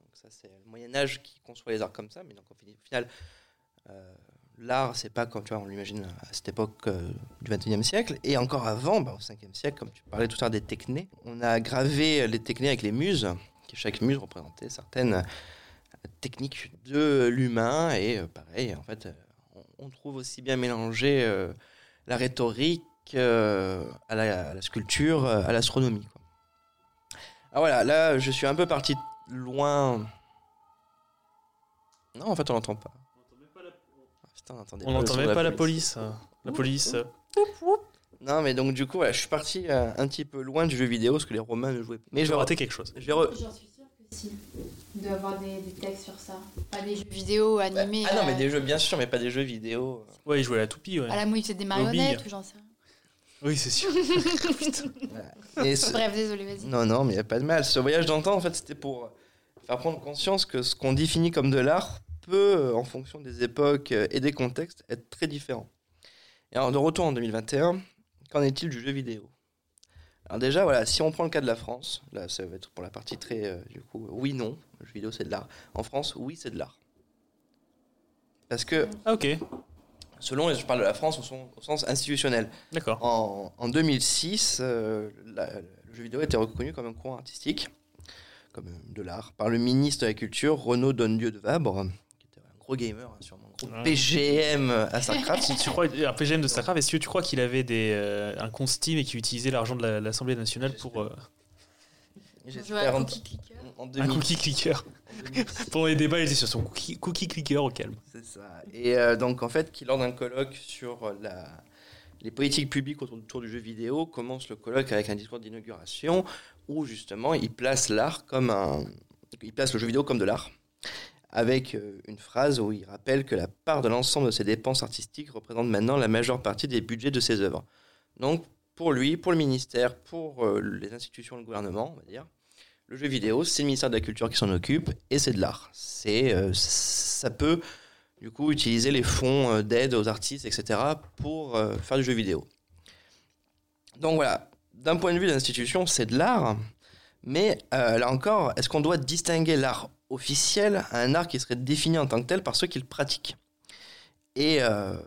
Donc ça, c'est le Moyen Âge qui conçoit les arts comme ça, mais donc au fi- au final, l'art, c'est pas comme tu vois, on l'imagine à cette époque euh, du XXIe siècle, et encore avant, bah, au 5e siècle, comme tu parlais tout à l'heure des technés, on a gravé les technés avec les muses, qui chaque muse représentait certaines euh, techniques de l'humain, et euh, pareil, en fait, euh, on, trouve aussi bien mélangé euh, la rhétorique euh, à, la, sculpture, euh, à l'astronomie. Ah voilà, là, je suis un peu parti loin. Non, en fait, on l'entend pas. Putain, on entendait On le n'entend son même pas la police. hein. La police. euh. Non, mais donc du coup, voilà, je suis parti euh, un petit peu loin du jeu vidéo parce que les Romains ne jouaient pas. Mais je J'ai vais, raté quelque chose. re- J'en suis sûre que si. Il doit avoir des, des textes sur ça. Pas des jeux vidéo animés. Ah non, mais euh, des jeux, bien sûr, mais pas des jeux vidéo. Ouais, il jouait à la toupie, ouais. À la mouille, c'est des marionnettes ou j'en sais rien. Oui, c'est sûr. Voilà. Et ce- Bref, désolé, vas-y. Non, non, mais il n'y a pas de mal. Ce voyage dans le temps, en fait, c'était pour faire prendre conscience que ce qu'on définit comme de l'art peut, euh, en fonction des époques euh, et des contextes, être très différent. Et alors, de retour en 2021, qu'en est-il du jeu vidéo? Alors déjà, voilà, si on prend le cas de la France, là, ça va être pour la partie très, euh, du coup, oui, non, le jeu vidéo, c'est de l'art. En France, oui, c'est de l'art. Parce que, Ah, ok. selon, et je parle de la France au, son- au sens institutionnel, D'accord. en, en 2006, euh, la- le jeu vidéo été reconnu comme un courant artistique, comme de l'art, par le ministre de la Culture, Renaud Donnedieu de Vabre, un gros gamer, hein, sûrement un gros Ah. PGM à StarCraft. Si tu crois, un PGM de StarCraft, est-ce que tu crois qu'il avait des, euh, un compte Steam et qu'il utilisait l'argent de la- l'Assemblée nationale pour euh, J'espère à en, Cookie Clicker. en un 2000, cookie clicker Pendant les débats, il était sur son cookie, cookie clicker au calme. c'est ça. Et euh, donc, en fait, qui lors d'un colloque sur la, les politiques publiques autour, autour du jeu vidéo, commence le colloque avec un discours d'inauguration où justement il place l'art comme un, il place le jeu vidéo comme de l'art, avec euh, une phrase où il rappelle que la part de l'ensemble de ses dépenses artistiques représente maintenant la majeure partie des budgets de ses œuvres. Donc pour lui, pour le ministère, pour euh, les institutions, le gouvernement, on va dire, le jeu vidéo, c'est le ministère de la Culture qui s'en occupe et c'est de l'art. C'est, euh, ça peut du coup utiliser les fonds d'aide aux artistes, etc. pour faire du jeu vidéo. Donc voilà, d'un point de vue d'institution, c'est de l'art, mais là encore, est-ce qu'on doit distinguer l'art officiel à un art qui serait défini en tant que tel par ceux qui le pratiquent Et euh,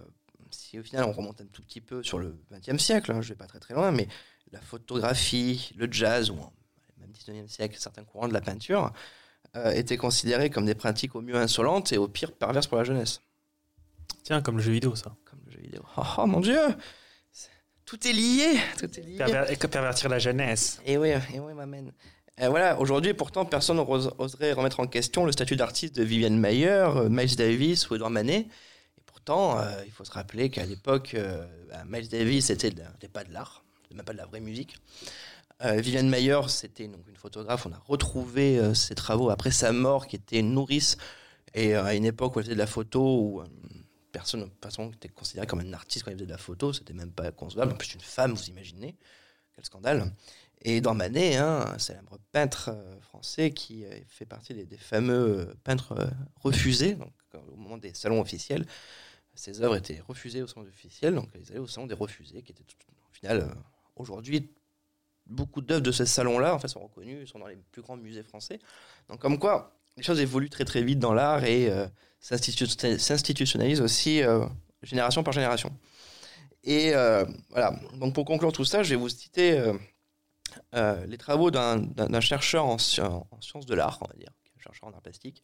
si au final on remonte un tout petit peu sur le XXe siècle, hein, je vais pas très très loin, mais la photographie, le jazz, ou même 19e siècle, certains courants de la peinture, euh, étaient considérés comme des pratiques au mieux insolentes et au pire perverses pour la jeunesse. Tiens, comme le jeu vidéo, ça. Comme le jeu vidéo. Oh, oh, mon dieu Tout est lié Tout est lié Perver- et que pervertir la jeunesse. Et oui, et oui, m'amène. Euh, voilà, aujourd'hui, pourtant, personne n'ose- oserait remettre en question le statut d'artiste de Viviane Mayer, euh, Miles Davis ou Edouard Manet. Et pourtant, euh, il faut se rappeler qu'à l'époque, bah, Miles Davis, c'était pas de l'art, même pas de la vraie musique. Euh, Viviane Mayer, c'était donc une photographe. On a retrouvé ses travaux après sa mort, qui était nourrice. Et à une époque où elle faisait de la photo, où personne, de toute façon, était considéré comme un artiste quand il faisait de la photo, c'était même pas concevable. En plus, une femme, vous imaginez Quel scandale. Et dans Manet, hein, un célèbre peintre euh, français qui euh, fait partie des, fameux euh, peintres refusés, donc au moment des salons officiels, ses œuvres étaient refusées au salon officiel, donc ils allaient au salon des refusés, qui était au final, aujourd'hui, beaucoup d'œuvres de ce salon-là, en fait, sont reconnues, sont dans les plus grands musées français. Donc, comme quoi, les choses évoluent très très vite dans l'art et euh, s'institu- s'institutionnalisent aussi génération par génération. Et voilà, donc pour conclure tout ça, je vais vous citer euh, les travaux d'un- chercheur en, sci- en sciences de l'art, on va dire, un chercheur en art plastique,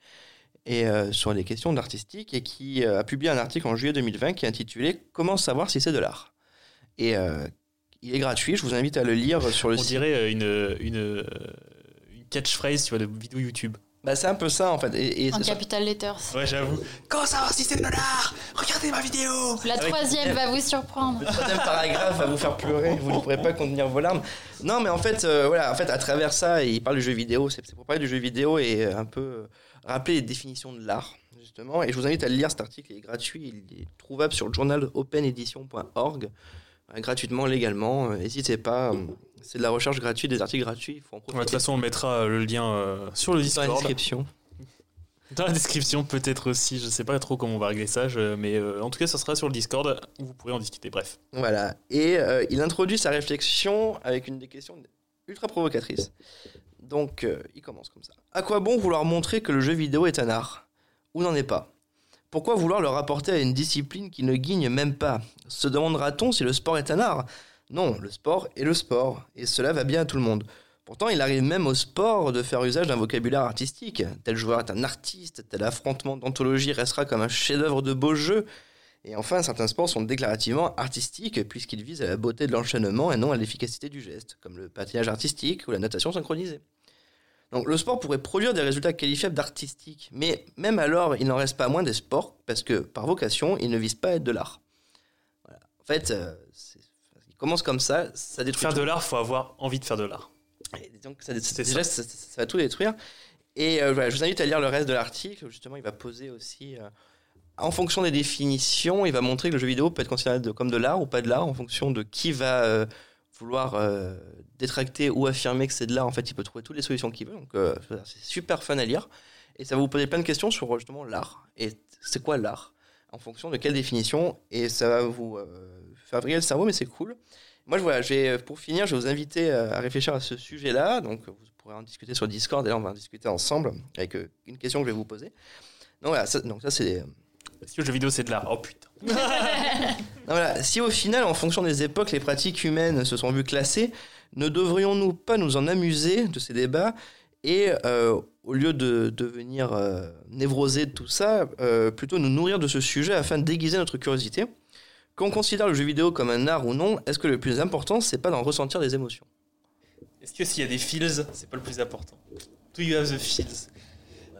et euh, sur les questions d'artistique, et qui euh, a publié un article en juillet 2020 qui est intitulé Comment savoir si c'est de l'art? Et il est gratuit, je vous invite à le lire sur le On site. dirait euh, une, une, une catchphrase tu vois, de vidéo YouTube. Bah, c'est un peu ça en fait. Et, et En capital letters. Ouais, j'avoue. Comment savoir si c'est de l'art Regardez ma vidéo La Avec- troisième va vous surprendre. Le troisième paragraphe va vous faire pleurer, vous ne pourrez pas contenir vos larmes. Non, mais en fait, euh, voilà, en fait, à travers ça, il parle du jeu vidéo. C'est pour parler du jeu vidéo et euh, un peu euh, rappeler les définitions de l'art, justement. Et je vous invite à le lire, cet article, il est gratuit, il est trouvable sur le journal openedition.org, euh, gratuitement, légalement. N'hésitez pas, euh, c'est de la recherche gratuite, des articles gratuits, il faut en Ouais, De toute façon, on mettra euh, le lien euh, sur le dans la Discord. description. Dans la description, peut-être aussi. Je sais pas trop comment on va régler ça, je- mais euh, en tout cas, ça sera sur le Discord où vous pourrez en discuter. Bref. Voilà. Et euh, il introduit sa réflexion avec une des questions ultra provocatrices. Donc, il commence comme ça. À quoi bon vouloir montrer que le jeu vidéo est un art? Ou n'en est pas? Pourquoi vouloir le rapporter à une discipline qui ne guigne même pas? Se demandera-t-on si le sport est un art? Non, le sport est le sport, et cela va bien à tout le monde. Pourtant, il arrive même au sport de faire usage d'un vocabulaire artistique. Tel joueur est un artiste, tel affrontement d'anthologie restera comme un chef-d'œuvre de beau jeu. Et enfin, certains sports sont déclarativement artistiques puisqu'ils visent à la beauté de l'enchaînement et non à l'efficacité du geste, comme le patinage artistique ou la natation synchronisée. Donc le sport pourrait produire des résultats qualifiables d'artistiques, mais même alors, il n'en reste pas moins des sports parce que par vocation, ils ne visent pas à être de l'art. En fait, euh, c'est- commence comme ça, ça détruit Faire tout. de l'art, faut avoir envie de faire de l'art. Donc, ça, déjà, ça. ça va tout détruire. Et euh, voilà, je vous invite à lire le reste de l'article. Justement, il va poser aussi, euh, en fonction des définitions, il va montrer que le jeu vidéo peut être considéré de- comme de l'art ou pas de l'art, en fonction de qui va euh, vouloir détracter ou affirmer que c'est de l'art. En fait, il peut trouver toutes les solutions qu'il veut. Donc, c'est super fun à lire. Et ça va vous poser plein de questions sur justement l'art. Et c'est quoi l'art? En fonction de quelle définition. Et ça va vous euh, faire vriller le cerveau, mais c'est cool. Moi, je, voilà, je vais, pour finir, je vais vous inviter euh, à réfléchir à ce sujet-là. Donc, vous pourrez en discuter sur Discord. Et là, on va en discuter ensemble avec euh, une question que je vais vous poser. Donc, voilà, ça, donc ça c'est. Que le jeu vidéo, c'est de l'art Oh putain. Non, voilà, si au final, en fonction des époques, les pratiques humaines se sont vues classées, ne devrions-nous pas nous en amuser de ces débats et, euh, au lieu de devenir euh, névrosés de tout ça, euh, plutôt nous nourrir de ce sujet afin de déguiser notre curiosité? Qu'on considère le jeu vidéo comme un art ou non, est-ce que le plus important, c'est pas d'en ressentir des émotions? Est-ce que s'il y a des feels, c'est pas le plus important? Do you have the feels?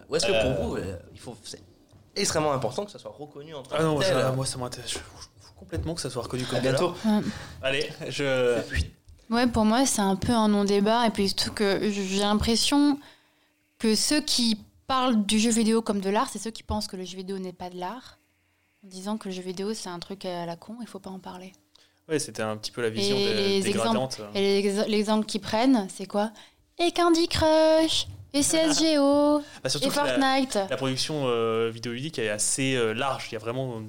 Ou est-ce que Euh. pour vous, euh, il faut, c'est extrêmement important que ça soit reconnu en tant Ah non, ça, moi ça m'intéresse. Je je veux complètement que ça soit reconnu comme À bientôt. Allez, je. Ouais, pour moi, c'est un peu un non-débat. Et puis surtout que j'ai l'impression que ceux qui parlent du jeu vidéo comme de l'art, c'est ceux qui pensent que le jeu vidéo n'est pas de l'art. En disant que le jeu vidéo, c'est un truc à la con, il faut pas en parler. Ouais, c'était un petit peu la vision Et des, les dégradante. Et l'ex- l'exemple qu'ils prennent, c'est quoi? Et Candy Crush Et CSGO Bah, Et la, Fortnite la production euh, vidéoludique est assez euh, large. Il y a vraiment euh,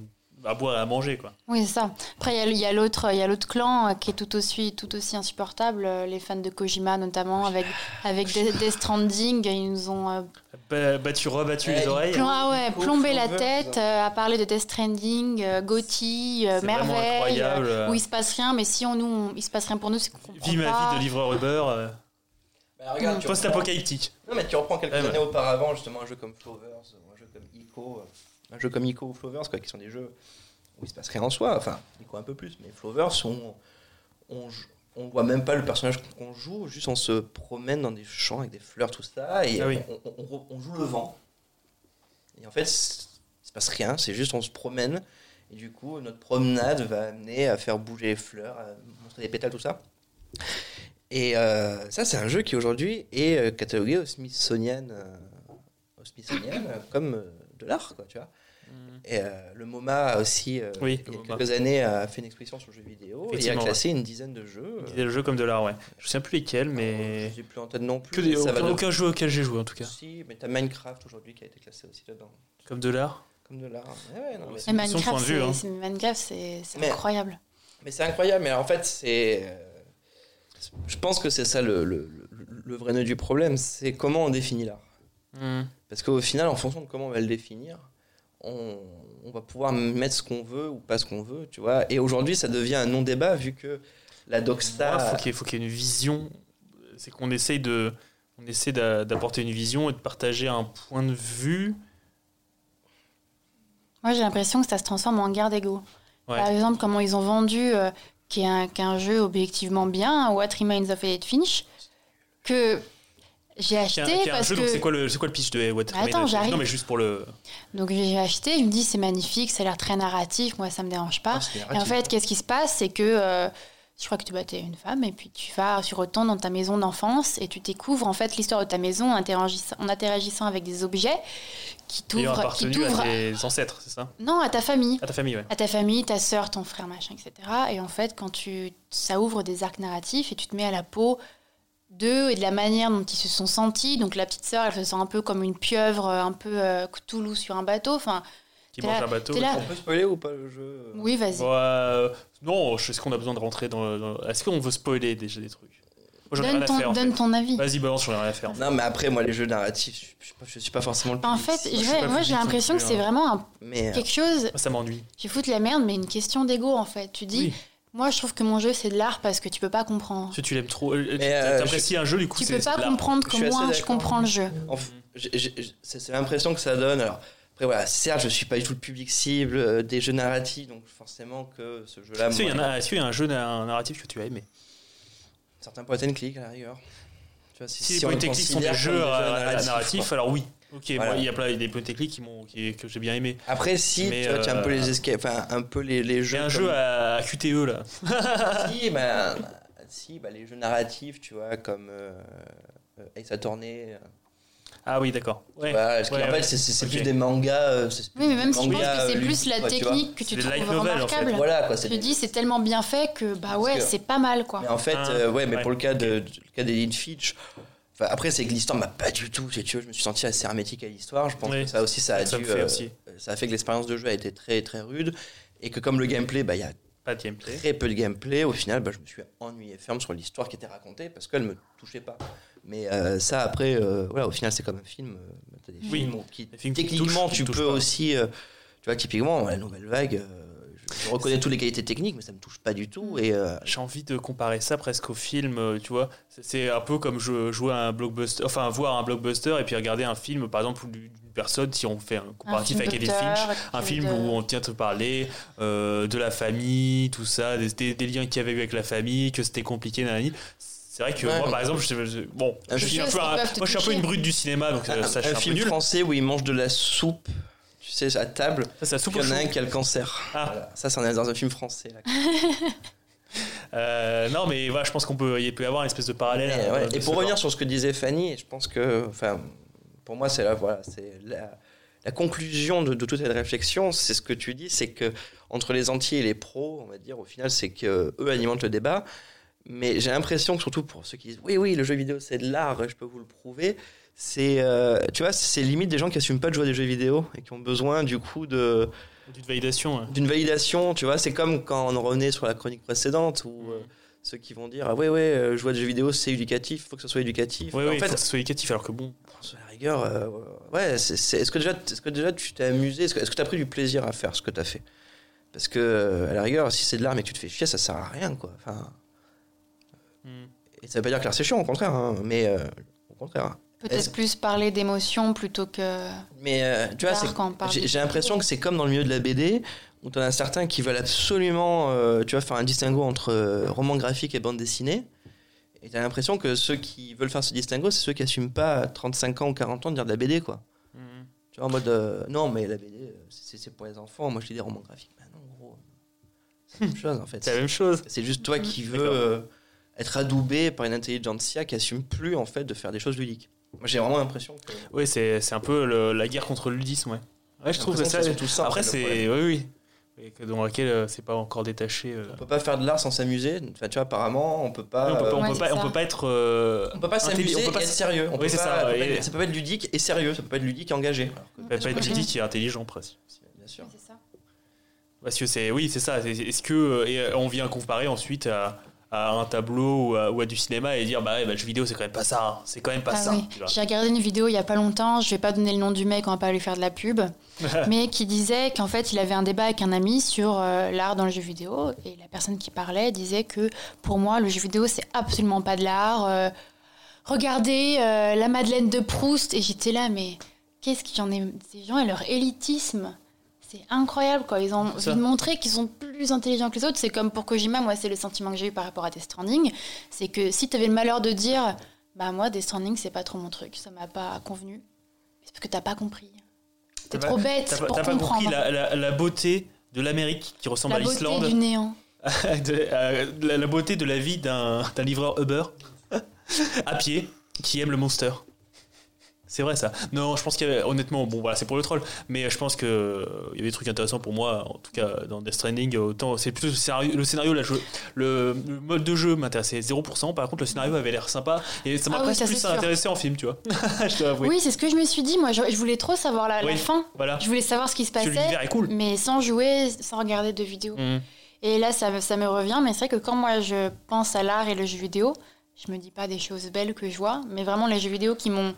à boire et à manger, quoi. Oui, c'est ça. Après, il y a- l'autre il y a l'autre clan euh, qui est tout aussi, tout aussi insupportable, euh, les fans de Kojima notamment, avec, avec Death Stranding. Ils nous ont euh, battu, rebattu les oreilles. Plom- ah ouais, plombé la tête euh, à parler de Death Stranding, euh, Gotti, euh, Merveille, euh, où il se passe rien, mais si on nous, on- il se passe rien pour nous, c'est qu'on comprend Vis ma vie de livreur Uber. euh, Bah, Post-apocalyptique. Non, mais tu reprends quelques Ouais, ouais. années auparavant, justement, un jeu comme Flovers, un jeu comme Ico, euh, un jeu comme Ico ou Flovers, quoi, qui sont des jeux où il se passe rien en soi. Enfin, Ico un peu plus, mais Flovers, on, on voit même pas le personnage qu'on joue, juste on se promène dans des champs avec des fleurs, tout ça, et Ah oui. on, on- on- on joue le vent. Et en fait, il se passe rien, c'est juste on se promène, et du coup, notre promenade va amener à faire bouger les fleurs, à montrer des pétales, tout ça. Et euh, ça, c'est un jeu qui aujourd'hui est euh, catalogué au Smithsonian, euh, au Smithsonian comme de l'art, quoi, tu vois. Et euh, le MoMA a aussi, euh, Oui, il y a MoMA. quelques années, a fait une exposition sur le jeu vidéo et a Effectivement, classé une dizaine de jeux. Il disait le jeu comme de l'art, ouais. Je sais plus lesquels, mais. J'ai plus en tête non plus. Que des, ça va aucun, de- aucun jeu auquel j'ai joué en tout cas. Si, mais t'as Minecraft aujourd'hui qui a été classé aussi là-dedans. Comme de l'art. Comme de l'art. Ouais, non, mais une de Minecraft, de c'est- hein. incroyable. Mais c'est incroyable, mais en fait, c'est. euh, Je pense que c'est ça le, le, le- le vrai nœud du problème, c'est comment on définit l'art. Hmm. Parce qu'au final, en fonction de comment on va le définir, on, on va pouvoir mettre ce qu'on veut ou pas ce qu'on veut, tu vois. Et aujourd'hui, ça devient un non-débat vu que la Moi, Docstar... faut qu'il y ait- faut qu'il y ait une vision. C'est qu'on essaye de, on essaie d'a- d'apporter une vision et de partager un point de vue. Moi, j'ai l'impression que ça se transforme en guerre d'ego. Ouais. Par exemple, comment ils ont vendu, euh, qui est un, qu'un jeu objectivement bien, What Remains of Edith Finch, que j'ai Qui est acheté un- qui est un parce jeu, que c'est quoi le, c'est quoi le pitch de What Bah, attends, j'arrive. Non, mais juste pour le. donc j'ai acheté, je me dis c'est magnifique, ça a l'air très narratif, moi ça me dérange pas. Ah, Et en fait, qu'est-ce qui se passe C'est que euh, je crois que tu battais une femme et puis tu vas, tu retournes dans ta maison d'enfance et tu découvres en fait l'histoire de ta maison en interagissant, en interagissant avec des objets qui t'ouvrent, qui t'ouvrent, à tes ancêtres, c'est ça? Non, à ta famille. À ta famille, ouais. à ta famille, ta sœur, ton frère, machin, etc. Et en fait, quand tu, ça ouvre des arcs narratifs et tu te mets à la peau d'eux et de la manière dont ils se sont sentis. Donc la petite sœur, elle se sent un peu comme une pieuvre, un peu euh, Cthulhu sur un bateau. Enfin, Qui mange là- un bateau. là. On peut spoiler ou pas le jeu oui, vas-y. Bon, euh, non, je- est-ce qu'on a besoin de rentrer dans. dans- Est-ce qu'on veut spoiler déjà des trucs? Moi, donne ton, faire. en donne fait. ton avis. Vas-y, balance, j'en ai rien à faire. Non, mais après, moi, les jeux narratifs, je, je, suis pas- je suis pas forcément le En public fait, vais- pas moi j'ai l'impression que c'est vraiment un- mais euh, quelque chose. Ça m'ennuie. Tu foutes la merde, mais une question d'ego en fait. Tu dis, Oui, moi je trouve que mon jeu c'est de l'art parce que tu peux pas comprendre. parce que tu l'aimes trop. euh, Mais, euh, T'apprécies un jeu, du coup, Tu peux pas comprendre Je assez moi je comprends le jeu. c'est l'impression que ça donne. Alors, après, voilà, certes, je suis pas du tout le public cible euh, des jeux narratifs, donc forcément que ce jeu-là. Est-ce qu'il y, a- y un jeu na- narratif que tu as aimé? Certains point and click à la rigueur. Tu vois, si, Si, si les point and click sont des jeux narratifs, alors oui. Ok, Voilà. moi, il y a plein des and click qui m'ont- qui- que j'ai bien aimé. Après, si Mais, tu vois, tu as un peu euh, les escapes, enfin un peu les, les jeux. Un comme- jeu à, QTE là. Si, ben, si, bah, les jeux narratifs, tu vois, comme euh, euh, Ace Attorney. euh, Ah oui, d'accord. Ouais. bah, parce qu'en Ouais, fait, ouais. c'est c'est- c'est Ok. plus des mangas. euh, plus Oui, mais même si je pense que c'est euh, plus la quoi, tu technique que tu trouves novels, en fait. remarquable. Voilà, quoi. Te des- dis, c'est tellement bien fait que bah ouais, c'est pas mal quoi. Mais en fait, Ah, euh, ouais, mais ouais. pour le cas de, de- le cas Fitch, enfin, après c'est que l'histoire m'a pas du tout, si tu veux, je me suis senti assez hermétique à l'histoire. Je pense Oui. que ça aussi, ça a Ça dû, me fait euh, aussi. ça a fait que l'expérience de jeu a été très très rude et que comme le gameplay, bah il y a Pas de gameplay. très peu de gameplay. Au final, bah, je me suis ennuyé ferme sur l'histoire qui était racontée parce qu'elle me touchait pas. Mais euh, ça, après, euh, voilà, au final, c'est comme un film. des Oui. films qui, Des films qui techniquement, touchent, qui tu peux pas. aussi, tu vois, typiquement, la nouvelle vague. Je, reconnais toutes les qualités techniques, mais ça me touche pas du tout. Et euh, J'ai envie de comparer ça presque au film, euh, tu vois. C'est- un peu comme je jouer à un blockbuster, enfin voir un blockbuster et puis regarder un film, par exemple, d'une personne, si on fait un comparatif film avec Edith d'auteur, Finch, un de- film où on tient te parler euh, de la famille, tout ça, des, des- des liens qu'il y avait eu avec la famille, que c'était compliqué, nanani. C'est vrai que Ouais, moi, par exemple, je, je- bon, Un je suis film un peu, un- moi, je suis un une brute du cinéma, donc un, ça, je suis un un peu film nul. français où ils mangent de la soupe, tu sais, à table. Ça, c'est Il y en a un qui a le cancer. Ah. Voilà. Ça, c'en est dans un film français. Là. Euh, non, mais voilà, je pense qu'on peut, il peut y avoir une espèce de parallèle. Et, euh, ouais, de et pour revenir sur ce que disait Fanny, je pense que, enfin, pour moi, c'est la, voilà, c'est la, la conclusion de, de toute cette réflexion, c'est ce que tu dis, c'est que entre les entiers et les pros, on va dire, au final, c'est que eux alimentent le débat. Mais j'ai l'impression que surtout pour ceux qui disent oui, oui, le jeu vidéo c'est de l'art, je peux vous le prouver. C'est, euh, tu vois, c'est limite des gens qui assument pas de jouer à des jeux vidéo et qui ont besoin du coup de D'une validation. hein. d'une validation. Tu vois, c'est comme quand on revenait sur la chronique précédente où euh, ceux qui vont dire ah ouais ouais, euh, jouer à des jeux vidéo c'est éducatif, faut que ce soit éducatif. Oui, en fait, faut que ce soit éducatif, alors que bon, sur la rigueur, euh, ouais, est-ce que déjà, est-ce que déjà tu t'es amusé, est-ce que, est-ce que tu as pris du plaisir à faire ce que tu as fait? Parce que à la rigueur, si c'est de l'art mais que tu te fais chier, ça sert à rien quoi. Enfin, hmm. et ça veut pas dire que l'art c'est chiant, au contraire, hein, mais au contraire. Peut-être plus parler d'émotions plutôt que. Mais euh, tu vois, j'ai, l'impression que c'est comme dans le milieu de la BD où tu en as certains qui veulent absolument, euh, tu vois, faire un distinguo entre euh, roman graphique et bande dessinée. Et tu as l'impression que ceux qui veulent faire ce distinguo, c'est ceux qui assument pas à 35 ans ou 40 ans de dire de la BD quoi. Hmm. Tu vois, en mode, euh, non, mais la BD, c'est c'est pour les enfants. Moi, je lis des romans graphiques. Bah non, gros. C'est la même chose, en fait. c'est la même chose. C'est juste toi qui veux euh, être adoubé par une intelligentsia qui assume plus, en fait, de faire des choses ludiques. Moi, j'ai vraiment l'impression que. Oui, c'est c'est un peu le- la guerre contre le ludisme, ouais. Ouais, je trouve que ça. c'est tout ça. Après, c'est. Oui, oui. Et que dans laquelle euh, c'est pas encore détaché. euh. On peut pas faire de l'art sans s'amuser. Enfin, tu vois, apparemment, on peut pas. Oui, on peut pas, on Ouais, peut pas, on ça. peut pas être. euh, on peut pas s'amuser on peut pas être sérieux. On Oui, peut c'est pas- ça, ça peut et- être- ça peut pas être ludique et sérieux. Ça peut pas être ludique et engagé. On peut pas être ludique et intelligent presque. Bien sûr. C'est ça. Parce que c'est. Oui, c'est ça. Est-ce que. euh, Et euh, on vient comparer ensuite à, à un tableau ou à, ou à du cinéma et dire bah, ouais, bah, le jeu vidéo c'est quand même pas ça, hein. c'est quand même pas Ah ça. oui. J'ai regardé une vidéo il y a pas longtemps, je vais pas donner le nom du mec, on va pas lui faire de la pub, mais qui disait qu'en fait il avait un débat avec un ami sur euh, l'art dans le jeu vidéo et la personne qui parlait disait que pour moi le jeu vidéo c'est absolument pas de l'art. euh, regardez euh, la Madeleine de Proust et j'étais là mais qu'est-ce qu'il y en a ces gens et leur élitisme c'est incroyable quoi. Ils ont envie de montrer qu'ils sont plus intelligents que les autres. C'est comme pour Kojima, moi c'est le sentiment que j'ai eu par rapport à Death Stranding. C'est que si tu avais le malheur de dire bah moi Death Stranding c'est pas trop mon truc, ça m'a pas convenu. C'est parce que t'as pas compris. T'es trop bête pour t'as pas compris comprendre. la, la- la beauté de l'Amérique qui ressemble La à beauté l'Islande, du néant. de- euh, la, la beauté de la vie d'un d'un livreur Uber à pied qui aime le monster. C'est vrai ça. Non, je pense qu'il y avait, honnêtement, bon voilà, c'est pour le troll, mais je pense que euh, il y avait des trucs intéressants pour moi, en tout cas dans Death Stranding. Autant c'est plutôt le scénario, le, scénario le, le mode de jeu m'intéressait 0%. Par contre, le scénario avait l'air sympa et ça m'a Ah presque plus intéressé en film, tu vois. je dois avouer. Oui, c'est ce que je me suis dit. Moi, je, je voulais trop savoir la, fin. Voilà. Je voulais savoir ce qui se passait, est cool. mais sans jouer, sans regarder de vidéos. Mhm. Et là, ça, me- ça me revient. Mais c'est vrai que quand moi je pense à l'art et le jeu vidéo, je me dis pas des choses belles que je vois, mais vraiment les jeux vidéo qui m'ont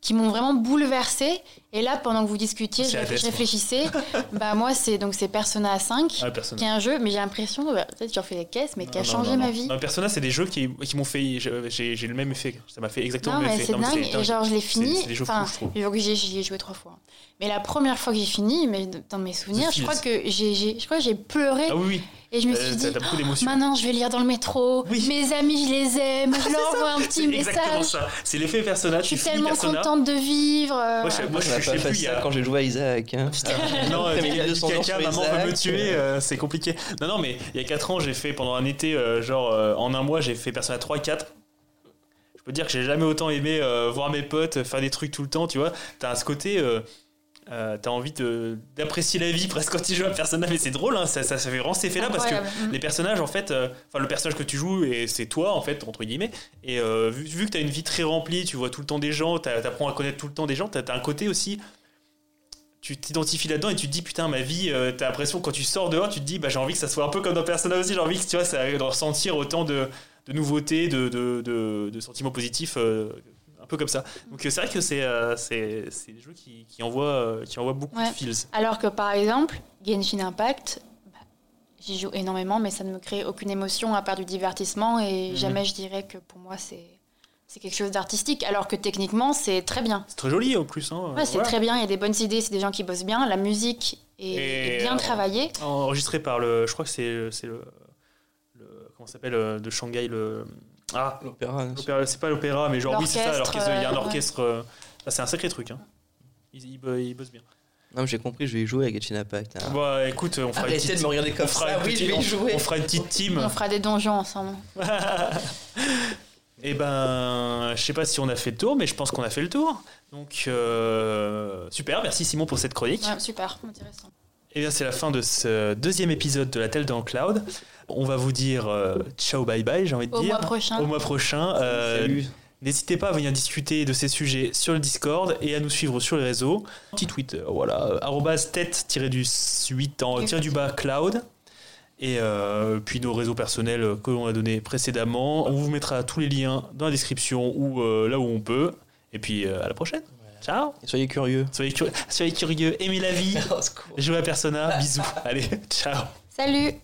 qui m'ont vraiment bouleversée. Et là, pendant que vous discutiez, C'est je, tête, réfléchissais. bah moi, c'est donc c'est Persona 5, Ah, qui est un jeu, mais j'ai l'impression, bah, peut-être j'en fais des caisses, mais qui a Non, changé non, ma non. vie. Non, Persona, c'est des jeux qui, qui m'ont fait. J'ai j'ai le même effet. Ça m'a fait exactement Non, le même mais effet. c'est dingue. Et genre, je l'ai fini. c'est des jeux Enfin, fous, je trouve. j'y ai joué trois fois. Mais la première fois que j'ai fini, mais dans mes souvenirs, je crois que j'ai, j'ai- je crois que j'ai pleuré Ah oui, oui. et je me Euh, suis dit, d'émotions. maintenant je vais lire dans le métro. Oui. Mes amis, je les aime. Je leur envoie un C'est petit exactement message. ça. C'est l'effet Persona. Je suis tellement Persona. contente de vivre. Moi, je- moi, Moi, je je n'ai je sais plus. il y ça a- quand j'ai joué à Isaac. hein. Non, euh, caca, 200 ans caca, sur maman veut me tuer, euh, c'est compliqué. Non, non, mais il y a 4 ans, j'ai fait pendant un été, euh, genre euh, en un mois, j'ai fait Persona 3 4. Je peux dire que j'ai jamais autant aimé euh, voir mes potes, faire des trucs tout le temps, tu vois. T'as ce côté. Euh, T'as envie d'apprécier la vie presque quand tu joues à Persona, mais c'est drôle, hein, ça, ça, ça fait vraiment cet effet-là parce que. Mm. les personnages en fait euh, enfin le personnage que tu joues et c'est toi en fait entre guillemets et euh, vu, vu que tu as une vie très remplie tu vois tout le temps des gens tu apprends à connaître tout le temps des gens tu as, un côté aussi tu t'identifies là-dedans et tu te dis putain ma vie t'as l'impression quand tu sors dehors tu te dis bah j'ai envie que ça soit un peu comme dans Persona aussi j'ai envie que tu vois ça de ressentir autant de, de nouveautés de, de, de- de sentiments positifs un peu comme ça donc euh, c'est vrai que c'est euh, c'est des jeux qui, qui envoient euh, qui envoient beaucoup Ouais. de feels Alors que par exemple, Genshin Impact, bah, j'y joue énormément, mais ça ne me crée aucune émotion à part du divertissement et Mhm. jamais je dirais que pour moi c'est c'est quelque chose d'artistique. Alors que techniquement c'est très bien. c'est très joli en plus hein. Ouais, c'est Voilà. très bien, il y a des bonnes idées, c'est des gens qui bossent bien, la musique est, Et, est bien travaillée. enregistré par le je crois que c'est le, le- comment ça s'appelle de Shanghai le ah L'opéra. c'est pas l'opéra mais genre oui c'est ça L'orchestre, il y a un euh, orchestre euh, ah, c'est un sacré truc hein. il, il, bo- il bosse bien Non, mais j'ai compris, je vais y jouer à Genshin Impact. hein. bah écoute on fera une Arrêtez petite de me regarder comme on fera ça. une Oui, je petite- vais y on- jouer. on fera une petite team On fera des donjons ensemble. Et ben, je sais pas si on a fait le tour, mais je pense qu'on a fait le tour. Donc, euh, super, merci Simon pour cette chronique. Ouais, super, intéressant. Et bien, c'est la fin de ce deuxième épisode de La Telle dans le Cloud. On va vous dire euh, ciao, bye bye, j'ai envie de Au dire. mois prochain. Au mois prochain. Euh, Salut. N'hésitez pas à venir discuter de ces sujets sur le Discord et à nous suivre sur les réseaux. Petit Twitter, voilà, euh, arrobase tête-du-8 en tiré du bas cloud. Et euh, puis nos réseaux personnels que l'on a donnés précédemment. On vous mettra tous les liens dans la description ou euh, là où on peut. Et puis euh, à la prochaine. Ciao Et Soyez curieux. soyez, curieux, soyez curieux, aimez la vie, Au secours. jouez à Persona, bisous. Allez, ciao Salut